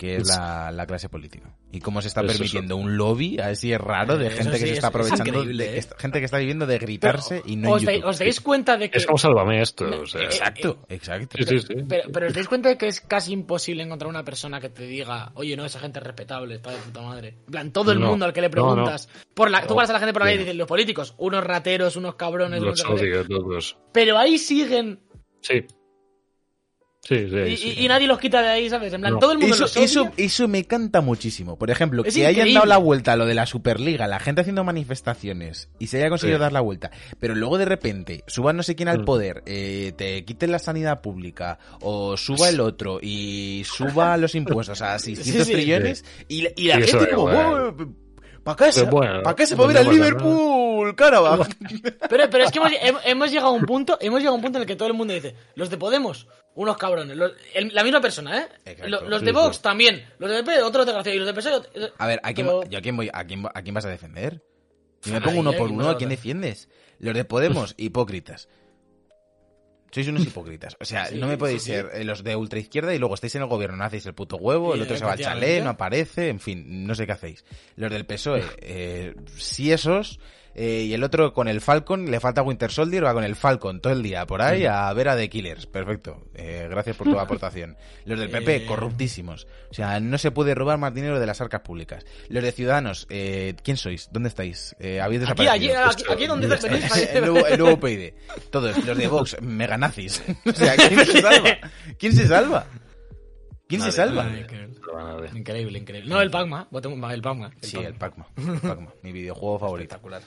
que es la, la clase política. Y cómo se está Eso, permitiendo un lobby, así es raro, de gente que se es- está es aprovechando, de ¿eh? gente que está viviendo de gritarse y no ¿Os, os dais cuenta de que... Es como sálvame esto. o sea, Exacto, exacto. sí, sí, sí. Pero, pero os dais cuenta de que es casi imposible encontrar una persona que te diga, oye, no, esa gente es respetable, está de puta madre. En plan, todo el No, mundo al que le no, preguntas. Por la, tú paras a la gente por ahí y no. dices, los políticos, unos rateros, unos cabrones, Los unos no sé qué". odio todos. Pero ahí siguen Sí. Sí, sí. y, sí. y- y nadie los quita de ahí, ¿sabes? En plan, No. todo el mundo Eso, los eso, eso me canta muchísimo. Por ejemplo, Es que hayan dado la vuelta a lo de la Superliga, la gente haciendo manifestaciones y se haya conseguido Sí. dar la vuelta, pero luego de repente suba no sé quién al Mm. poder, eh, te quiten la sanidad pública o suba el otro y suba <laughs> los impuestos a 600 Sí, sí. trillones y, la- y la gente como, bueno, ¿Para qué se pues puede ir no al Liverpool, Carabao? Pero, pero es que hemos, hem- hemos llegado a un punto, hemos llegado a un punto en el que todo el mundo dice, los de Podemos, unos cabrones, los- el- la misma persona, ¿eh? Los de Vox también, los de PP, otro desgraciado, y los de PSOE... otro- A ver, ¿a quién, yo a quién voy, a quién, a quién vas a defender? Y me pongo uno por uno, no, ¿a quién defiendes? Los de Podemos, <laughs> hipócritas. Sois unos <laughs> hipócritas. O sea, Sí, no me podéis sí, ser eh, los de ultraizquierda y luego estáis en el gobierno, no hacéis el puto huevo, el otro se va al chalet, no aparece, en fin, no sé qué hacéis. Los del PSOE, eh, sí esos, eh, y el otro con el Falcon, le falta Winter Soldier, va con el Falcon todo el día por ahí a ver a The Killers. Perfecto. Eh, gracias por tu <laughs> aportación. Los del PP, Eh. corruptísimos. O sea, no se puede robar más dinero de las arcas públicas. Los de Ciudadanos, eh, ¿quién sois? ¿Dónde estáis? Eh, ¿Habéis Aquí, aquí, desaparecido? aquí, aquí donde venís. <laughs> el, nuevo, el nuevo PID. Todos, los de Vox, mega nazis. <laughs> O sea, ¿quién se salva? ¿Quién se salva? ¿Quién se salva? Increíble, increíble. No, el Pacma. El Pacma. Sí, el Pac-Man, mi videojuego <laughs> favorito. Espectacular.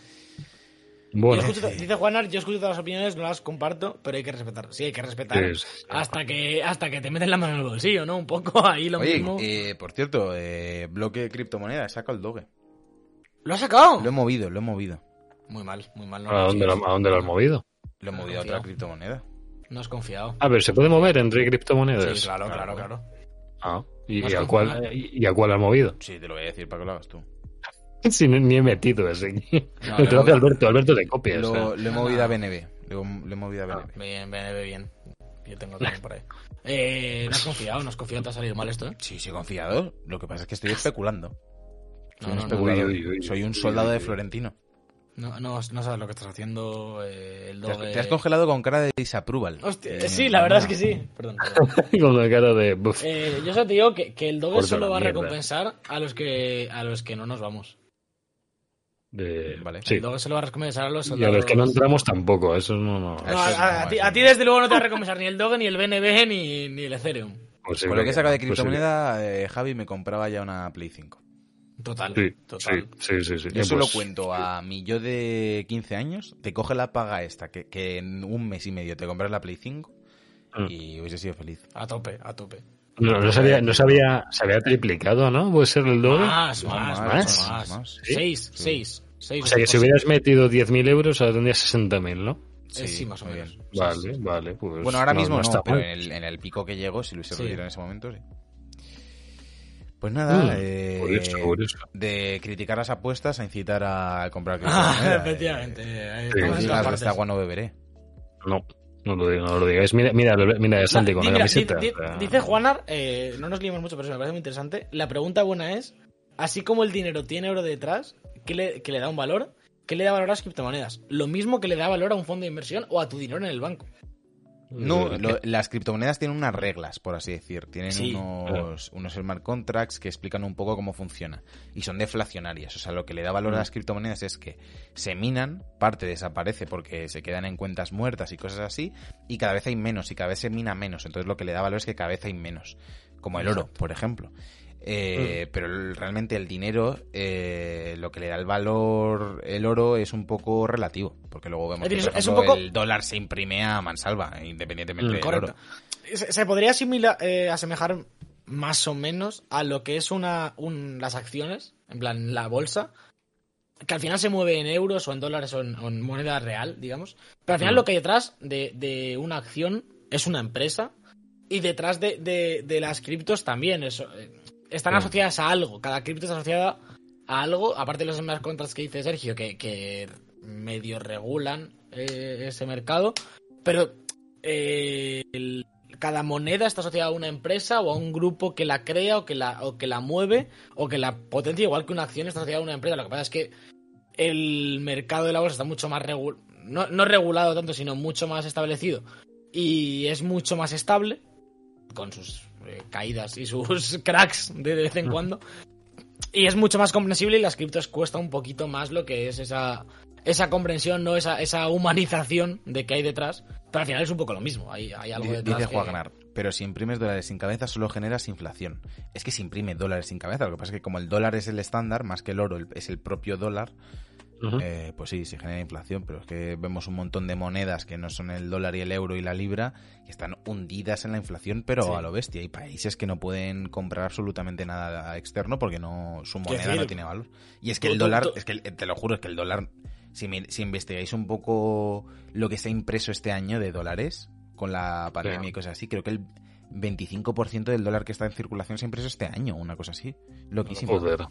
Bueno, escucho- dice Juanar, yo escucho todas las opiniones, no las comparto, pero hay que respetar. Sí, hay que respetar. Sí, sí. Hasta que hasta que te meten la mano en el bolsillo, ¿no? Un poco <laughs> ahí lo Oye, mismo. eh, por cierto, eh, bloque de criptomonedas, saca el doge. ¿Lo has sacado? Lo he movido, lo he movido. Muy mal, muy mal. No, ¿a dónde, lo, ¿a dónde lo has movido? Lo he movido a otra criptomoneda. no has confiado. A ver, ¿se puede mover entre criptomonedas? Sí, claro, claro, claro. Ah, ¿y, y a que cuál, jugar. y, y a cuál has movido? Sí, te lo voy a decir para que lo hagas tú. <laughs> Si ni, ni he metido ese. <laughs> No, te lo lo- hace Alberto, Alberto te copia. Lo, o sea. lo he movido a BNB. Lo, lo he movido a BNB. Bien, bien, bien, bien. Yo tengo <laughs> también por ahí. Eh, no has confiado, no has confiado, te ha salido mal esto, ¿eh? Sí, sí he confiado. Lo que pasa es que estoy especulando. Soy No, un no, no. especulador. Uy, uy, uy, Soy un soldado de. Florentino. No, no, no sabes lo que estás haciendo. eh, el Te has, doge... te has congelado con cara de disapproval. Hostia, Eh, sí, la verdad es que sí. Perdón. <laughs> perdón. <laughs> Con la cara de. Eh, yo solo te digo que, que el doge Corta solo va a recompensar a los que a los que no nos vamos. de- Vale. Sí. El doge solo va a recompensar a los Y a soldados. los que no entramos tampoco, eso no. no. Eso a, ti, eso. a ti, desde luego no te va a recompensar ni el doge, ni el BNB, ni, ni el Ethereum. Con lo que he sacado de criptomoneda, eh, Javi me compraba ya una Play 5. Total. Sí, total. sí, sí, sí, sí. Yo solo pues, cuento a mi yo de 15 años, te coge la paga esta, que, que en un mes y medio te compras la Play 5 Mm. y hubiese sido feliz. A tope, a tope. No, no sabía, no sabía, se había triplicado, ¿no? Puede ser el doble. Más, No, más, más, más, más. Seis, seis, seis. O sea que si hubieras metido 10.000 euros, ahora tendrías 60.000, ¿no? Eh, sí, más o menos. bien. Vale, vale. Pues Bueno, ahora no- mismo no, está pero en el, en el pico que llegó, si lo hubiese en ese momento, sí. Pues nada, Mm, eh, de criticar las apuestas a incitar a comprar Ah, criptomonedas. <laughs> efectivamente. Eh, eh, Sí, no digas, esta agua no beberé. No, no lo, digo, no lo digáis. Mira, mira, mira, Santi con la Mira, camiseta. di- di- Dice Juanar, eh, no nos liemos mucho, pero eso me parece muy interesante. La pregunta buena es, así como el dinero tiene oro detrás, ¿qué le, que le da un valor? ¿Qué le da valor a las criptomonedas? Lo mismo que le da valor a un fondo de inversión o a tu dinero en el banco. No, eh, lo- las criptomonedas tienen unas reglas, por así decir. Tienen Sí. unos, unos smart contracts que explican un poco cómo funciona. Y son deflacionarias. O sea, lo que le da valor a las criptomonedas es que se minan, parte desaparece porque se quedan en cuentas muertas y cosas así, y cada vez hay menos, y cada vez se mina menos. Entonces lo que le da valor es que cada vez hay menos. Como el oro, por ejemplo. Eh, Pero el- realmente el dinero, eh, lo que le da el valor, el oro, es un poco relativo. Porque luego vemos que, es un poco- el dólar se imprime a mansalva, independientemente Mm, del oro. Se, se podría asimila- eh, asemejar más o menos a lo que es una un- las acciones, en plan la bolsa, que al final se mueve en euros o en dólares o en, o en moneda real, digamos. Pero al final Mm. lo que hay detrás de, de una acción es una empresa y detrás de, de- de las criptos también. Eso, eh, están asociadas a algo. Cada cripto está asociada a algo, aparte de los smart contracts que dice Sergio, que, que medio regulan eh, ese mercado. Pero eh, el- cada moneda está asociada a una empresa o a un grupo que la crea o que la, o que la mueve o que la potencia, igual que una acción está asociada a una empresa. Lo que pasa es que el mercado de la bolsa está mucho más regulado, no, no regulado tanto, sino mucho más establecido y es mucho más estable, con sus eh, caídas y sus <laughs> cracks de vez en cuando. Y es mucho más comprensible y las criptos cuesta un poquito más lo que es esa, esa comprensión, no esa, esa humanización de que hay detrás. Pero al final es un poco lo mismo. Hay, hay algo Dice, detrás. dice que- pero si imprimes dólares sin cabeza solo generas inflación. Es que se imprime dólares sin cabeza. Lo que pasa es que como el dólar es el estándar, más que el oro es el propio dólar, Eh, pues sí, se genera inflación. Pero es que vemos un montón de monedas que no son el dólar y el euro y la libra, que están hundidas en la inflación, pero Sí. a lo bestia. Hay países que no pueden comprar absolutamente nada externo porque no su ¿Qué moneda no tiene valor. Y es que el dólar, es que te lo juro, es que el dólar, si, investigáis un poco lo que se ha impreso este año de dólares, con la pandemia y cosas así, creo que el 25% del dólar que está en circulación se ha impreso este año, una cosa así. Loquísimo. Joder.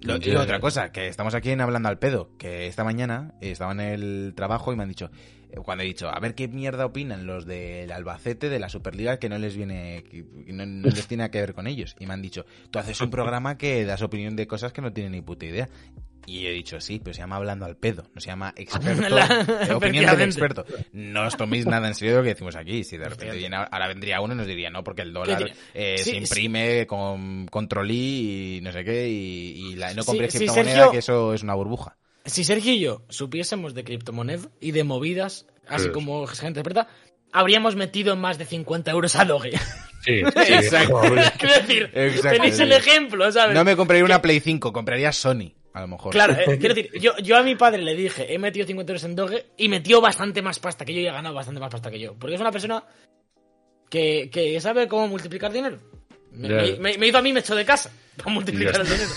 Lo- y otra cosa, que estamos aquí en Hablando al Pedo, que esta mañana estaba en el trabajo y me han dicho, eh, cuando he dicho, a ver qué mierda opinan los del Albacete de la Superliga que no les viene, que no, no les tiene que ver con ellos. Y me han dicho, tú haces un <laughs> programa que das opinión de cosas que no tienen ni puta idea. Y he dicho, sí, pero se llama Hablando al Pedo, no se llama <laughs> experto, La- opinión del experto. No os toméis nada en serio lo que decimos aquí. Si de repente viene, ahora vendría uno y nos diría, no, porque el dólar eh, sí, se imprime con control I y no sé qué, y, y la, no Sí, compres sí, criptomoneda, Sergio- que eso es una burbuja. Si Sergio y yo supiésemos de criptomonedas y de movidas, así como gente experta, habríamos metido más de 50 euros a Doge. Sí, <laughs> Exacto. Quiero decir, Exacto, tenéis el sí. ejemplo, ¿sabes? No me compraría una Play 5, compraría Sony, a lo mejor. Claro, eh, <laughs> quiero decir, yo, yo a mi padre le dije, he metido 50 euros en Doge y metió bastante más pasta que yo y ha ganado bastante más pasta que yo. Porque es una persona que, que sabe cómo multiplicar dinero. Me, Ya. me- me- a mí, me echó de casa para multiplicar el dinero.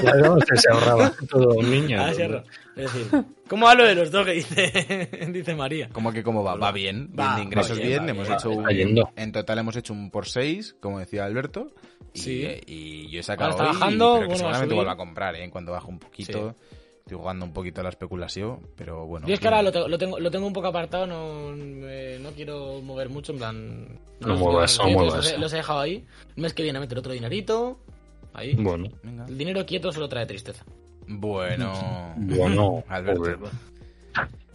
Claro, se se ahorraba todo un niño. Ah, sí, arro. Es decir, ¿cómo hablo de los Doge? Dice, dice María. ¿Cómo que cómo va? Va bien, bien Va, de ingresos bien, bien, va hemos bien. hecho un, en total hemos hecho un por 6, como decía Alberto, y, Sí. eh, y yo he sacado hoy, bajando, pero que bueno, a seguramente subir. vuelva a comprar, ¿eh? en cuanto baje un poquito. Estoy jugando un poquito a la especulación, pero bueno. Yo es que ahora lo tengo, lo tengo, lo tengo un poco apartado, no, me- no quiero mover mucho, en plan... No los- muevas, no muevas. Los he, los he dejado ahí. El mes que viene a meter otro dinerito. Ahí. Bueno, Venga. El dinero quieto solo trae tristeza. Bueno, bueno, <laughs> Alberto. joder.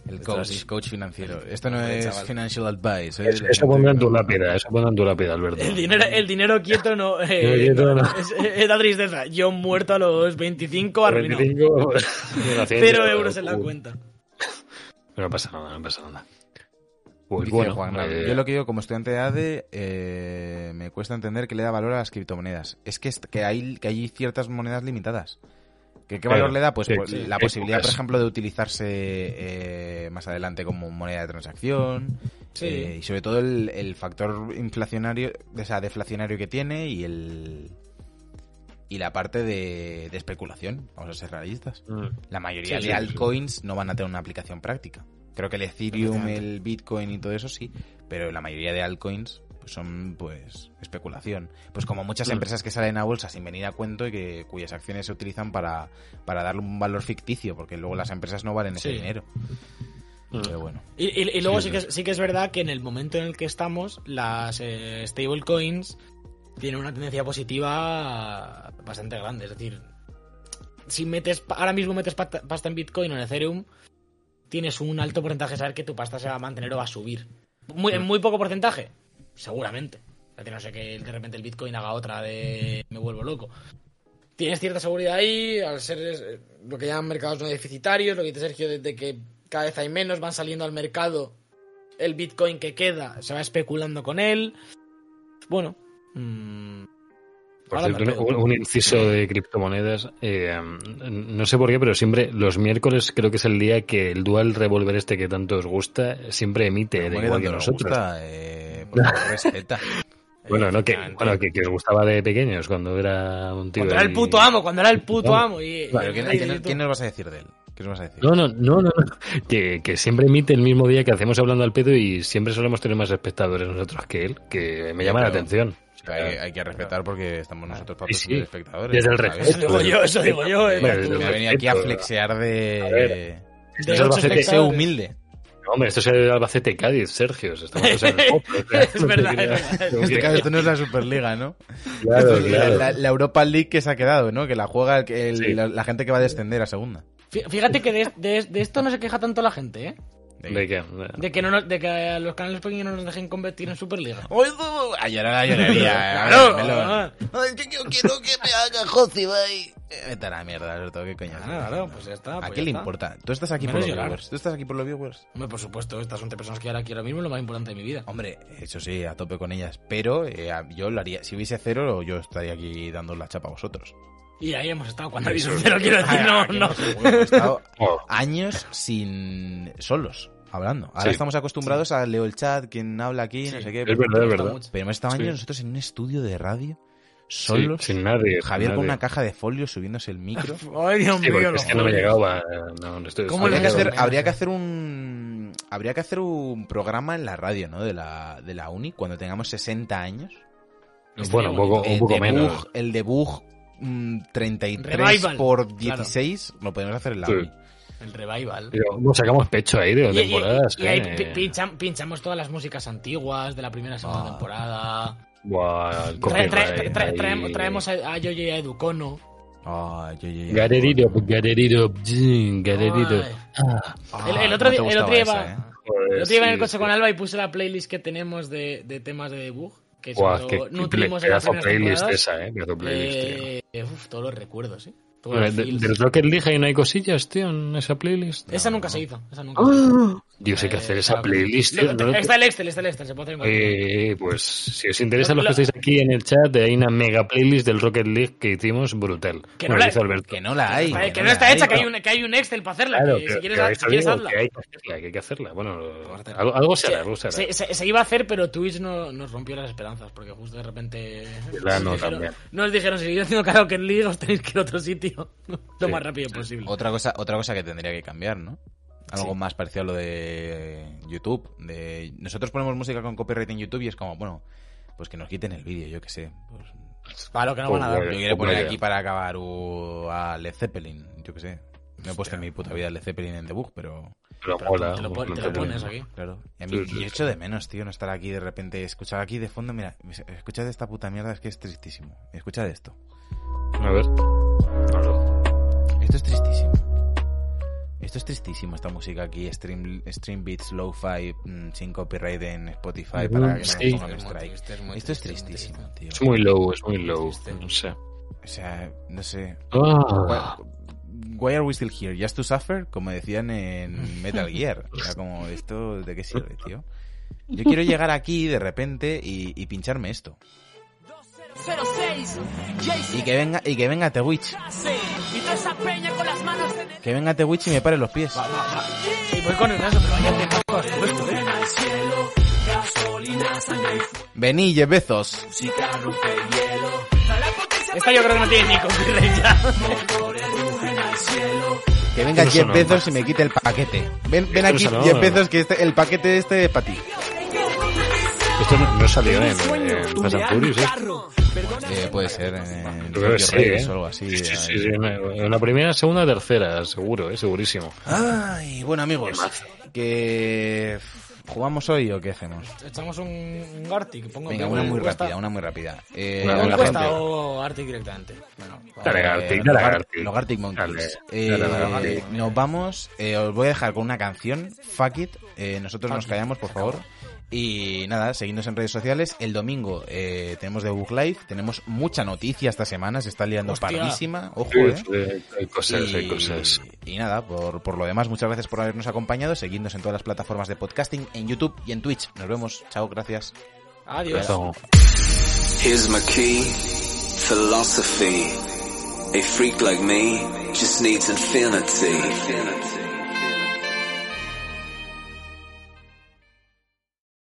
El coach, coach financiero. Esto no es financial advice. ¿eh? Eso, eso pondrá en tu lápida, eso pondrá en tu lápida, Alberto. El dinero, el dinero quieto no, <laughs> eh, El dinero no. Es, es da tristeza. Yo muerto a los 25 arruinado. 25, haciendo- Cero euros en la cuenta. No pasa nada, no pasa nada. Pues Dice bueno, Juan, eh, yo lo que digo como estudiante de ADE eh, me cuesta entender que le da valor a las criptomonedas. Es que, que, hay, que hay ciertas monedas limitadas. ¿Qué, qué valor Claro, le da? Pues sí, sí, la posibilidad, por ejemplo, de utilizarse eh, más adelante como moneda de transacción. Sí. eh, y sobre todo el, el factor inflacionario, o sea, deflacionario que tiene y el y la parte de, de especulación. Vamos a ser realistas. mm, La mayoría Sí, de sí, sí. altcoins no van a tener una aplicación práctica. Creo que el Ethereum, el Bitcoin y todo eso sí, pero la mayoría de altcoins pues, son pues especulación. Pues como muchas Mm. empresas que salen a bolsa sin venir a cuento y que cuyas acciones se utilizan para, para darle un valor ficticio, porque luego las empresas no valen ese Sí. dinero. mm. Pero bueno. Y, y- y luego Sí, sí, que, es- sí que es verdad que en el momento en el que estamos, las eh, stablecoins tienen una tendencia positiva bastante grande. Es decir, si metes ahora mismo metes pasta en Bitcoin o en Ethereum, tienes un alto porcentaje de saber que tu pasta se va a mantener o va a subir. Muy, en muy poco porcentaje, seguramente. Es decir, no sé que de repente el Bitcoin haga otra de me vuelvo loco. Tienes cierta seguridad ahí, al ser eh, lo que llaman mercados no deficitarios, lo que dice Sergio, desde que cada vez hay menos, van saliendo al mercado, el Bitcoin que queda se va especulando con él. Bueno, mm, Por cierto, un, un inciso de criptomonedas. eh, no sé por qué, pero siempre los miércoles creo que es el día que el Dual Revolver este que tanto os gusta siempre emite, de igual que nosotros. gusta, eh, por favor, respeta. <laughs> Bueno, no, que, bueno que, que os gustaba de pequeños cuando era un tío. cuando era el puto amo, cuando era el puto amo. Y, Pero y- ¿quién, y- quién- quién nos vas a decir de él? ¿Qué nos vas a decir? No, no, no, no, no. Que, que siempre emite el mismo día que hacemos hablando al pedo y siempre solemos tener más espectadores nosotros que él, que me llama la atención. Hay, hay que respetar porque estamos nosotros para Sí, sí. ser espectadores. Desde el respeto. Eso digo yo, eso digo yo. eh. Hombre, Me venido aquí a flexear de... A ver. de Albacete, Sé espectadores. humilde. No, hombre, esto es el Albacete Cádiz, Sergio. Estamos en el pop, Es verdad, es. Este <laughs> caso, esto no es la Superliga, ¿no? Claro, Esto es la- claro. La, la Europa League que se ha quedado, ¿no? Que la juega el- el- Sí. la, la gente que va a descender a segunda. Fí- Fíjate que de, de- de esto no se queja tanto la gente, ¿eh? ¿De qué? De que, no nos- de que a los canales pequeños no nos dejen competir en Superliga. A llorar a lloraría. Claro, ah. Ay, que yo quiero que me haga José, bye. Vete a la mierda, Alberto, qué coño. Ah, claro, pues ya está. ¿A pues qué le está. importa? Tú estás aquí por Menos los llorar. viewers. Tú estás aquí por los viewers. Hombre, por supuesto, estas son tres personas que ahora quiero ahora mismo lo más importante de mi vida. Hombre, eso sí, a tope con ellas. Pero eh, yo lo haría. Si hubiese cero, yo estaría aquí dando la chapa a vosotros. Y ahí hemos estado cuando habéis quiero decir, no, Aquí no. hemos- hemos estado <laughs> Oh, años sin solos hablando. Ahora Sí. estamos acostumbrados a leo el chat, quien habla aquí, no sé qué. es verdad, es verdad. Pero hemos estado Sí. años nosotros en un estudio de radio, Sí, solos. sin nadie. Javier sin con una caja de folios subiéndose el micro. <laughs> Ay, Dios Sí, mío, porque los es que no me llegaba. No, no estoy- ¿Cómo habría, que hacer, habría que hacer un habría que hacer un programa en la radio, ¿no? De la, de la uni cuando tengamos 60 años. Bueno, un poco, un El poco debug, menos. el debug mm, 33 Revival, por 16, lo podemos hacer en la Sí. El revival. Pero, ¿cómo sacamos pecho ahí de Y- y- temporadas? y ahí eh? pi- pincham- pinchamos todas las músicas antiguas de la primera y segunda Ah. temporada. Trae- trae- trae- traemos, traemos a, a Yoyo y a Educono. Ay, yo, yo, yo. Get it up, get it up, mm, get it up. Ay. Ah, Ah, El- el no otro te día- el gustaba otro día esa, iba- ¿eh? joder, El otro día iba en el coche con Alba y puse la playlist que tenemos de, de temas de debug. Que Buah, qué, qué nutrimos en las playlist esa, eh. Pedazo playlist, tío. Eh, uf, todos los recuerdos, ¿eh? Los de- feels. del Rocket League ahí no hay cosillas, tío, en esa playlist. Esa nunca se hizo. Esa nunca se hizo. Dios, hay que hacer esa claro. playlist, Lo- tío. ¿no? Está el Excel, está el Excel, se puede hacer en cualquier momento. Eh, pues si os interesa Lo- los que estáis aquí en el chat, hay una mega playlist del Rocket League que hicimos brutal. Que no la- dice Alberto. Que no la hay. Que, que no está hecha, que hay. un, que hay un Excel para hacerla. Claro, que que, si quieres, que si hazla. que hay que hacerla, que hay que hacerla. Bueno, algo, algo se hará, algo se hará. Se, se- se iba a hacer, pero Twitch no, nos rompió las esperanzas, porque justo de repente La nos no, dijeron, nos dijeron, si seguís haciendo karaoke en League, os tenéis que ir a otro sitio <laughs> lo Sí. más rápido posible. Otra cosa, otra cosa que tendría que cambiar, ¿no? Algo Sí. más parecido a lo de YouTube. De... Nosotros ponemos música con copyright en YouTube y es como, bueno, pues que nos quiten el vídeo, yo qué sé. Pues, lo que no van a dar. yo Pues quiero poner vaya. aquí para acabar uh, a Led Zeppelin, yo qué sé. No he puesto en mi puta vida Led Zeppelin en debug, pero Pero te lo, pon- te no lo te- pones aquí. claro. Y a mí Sí, sí, y echo de menos, tío, no estar aquí de repente, escuchar aquí de fondo, mira, escuchad esta puta mierda, es que es tristísimo. Escuchad esto. A ver. A ver. Esto es tristísimo. Esto es tristísimo, esta música aquí, Stream, stream Beats Lo-Fi mm, sin copyright en Spotify Ujú, para que no sí. nos pongan strike. triste, es muy Esto es triste, tristísimo, tío. Es muy low, es muy low. triste. No sé. O sea, no sé. Ah, Why are we still here? Just to suffer? Como decían en Metal Gear. Era como, ¿esto de qué sirve, tío? Yo quiero llegar aquí de repente y, y pincharme esto. Y que venga, y que venga Twitch. Que venga Twitch y me pare los pies. Y voy con el caso, pero vaya puesto, ¿eh? Vení, Jeff Bezos. Esta yo creo que no tiene ni copyright ya. Que venga Jeff no. Bezos y me quite el paquete. Ven, ven aquí, no. Jeff Bezos, que este, el paquete este es para ti. Esto no, salió en, en Fast and Furious, ¿eh? Eh, puede ser en Yo creo que sí, Revenge ¿eh? o algo así. Sí, sí, sí, eh. sí, en en la primera, segunda, tercera, seguro, ¿eh? Segurísimo. Ay, bueno amigos, que jugamos hoy o qué hacemos? Echamos un, un Gartic. Pongo Venga, una muy rápida, una muy rápida. Eh, Una ¿Pongo muy la gente- o Arctic directamente? Bueno, Dale, Eh, los dale, Gartic. Los Monkeys. Dale, Eh, dale, nos vamos. eh, os voy a dejar con una canción. Fuck it. eh, nosotros nos callamos, por favor. Y nada, seguidnos en redes sociales. El domingo eh, tenemos The Book Live. Tenemos mucha noticia esta semana. Se está liando Hostia. pardísima. Ojo, Sí, eh. sí, hay cosas, hay cosas. y nada, por, por lo demás, muchas gracias por habernos acompañado. Seguidnos en todas las plataformas de podcasting, en YouTube y en Twitch. Nos vemos. Chao, gracias. Adiós. Eso. Here's my key, philosophy. A freak like me just needs infinity.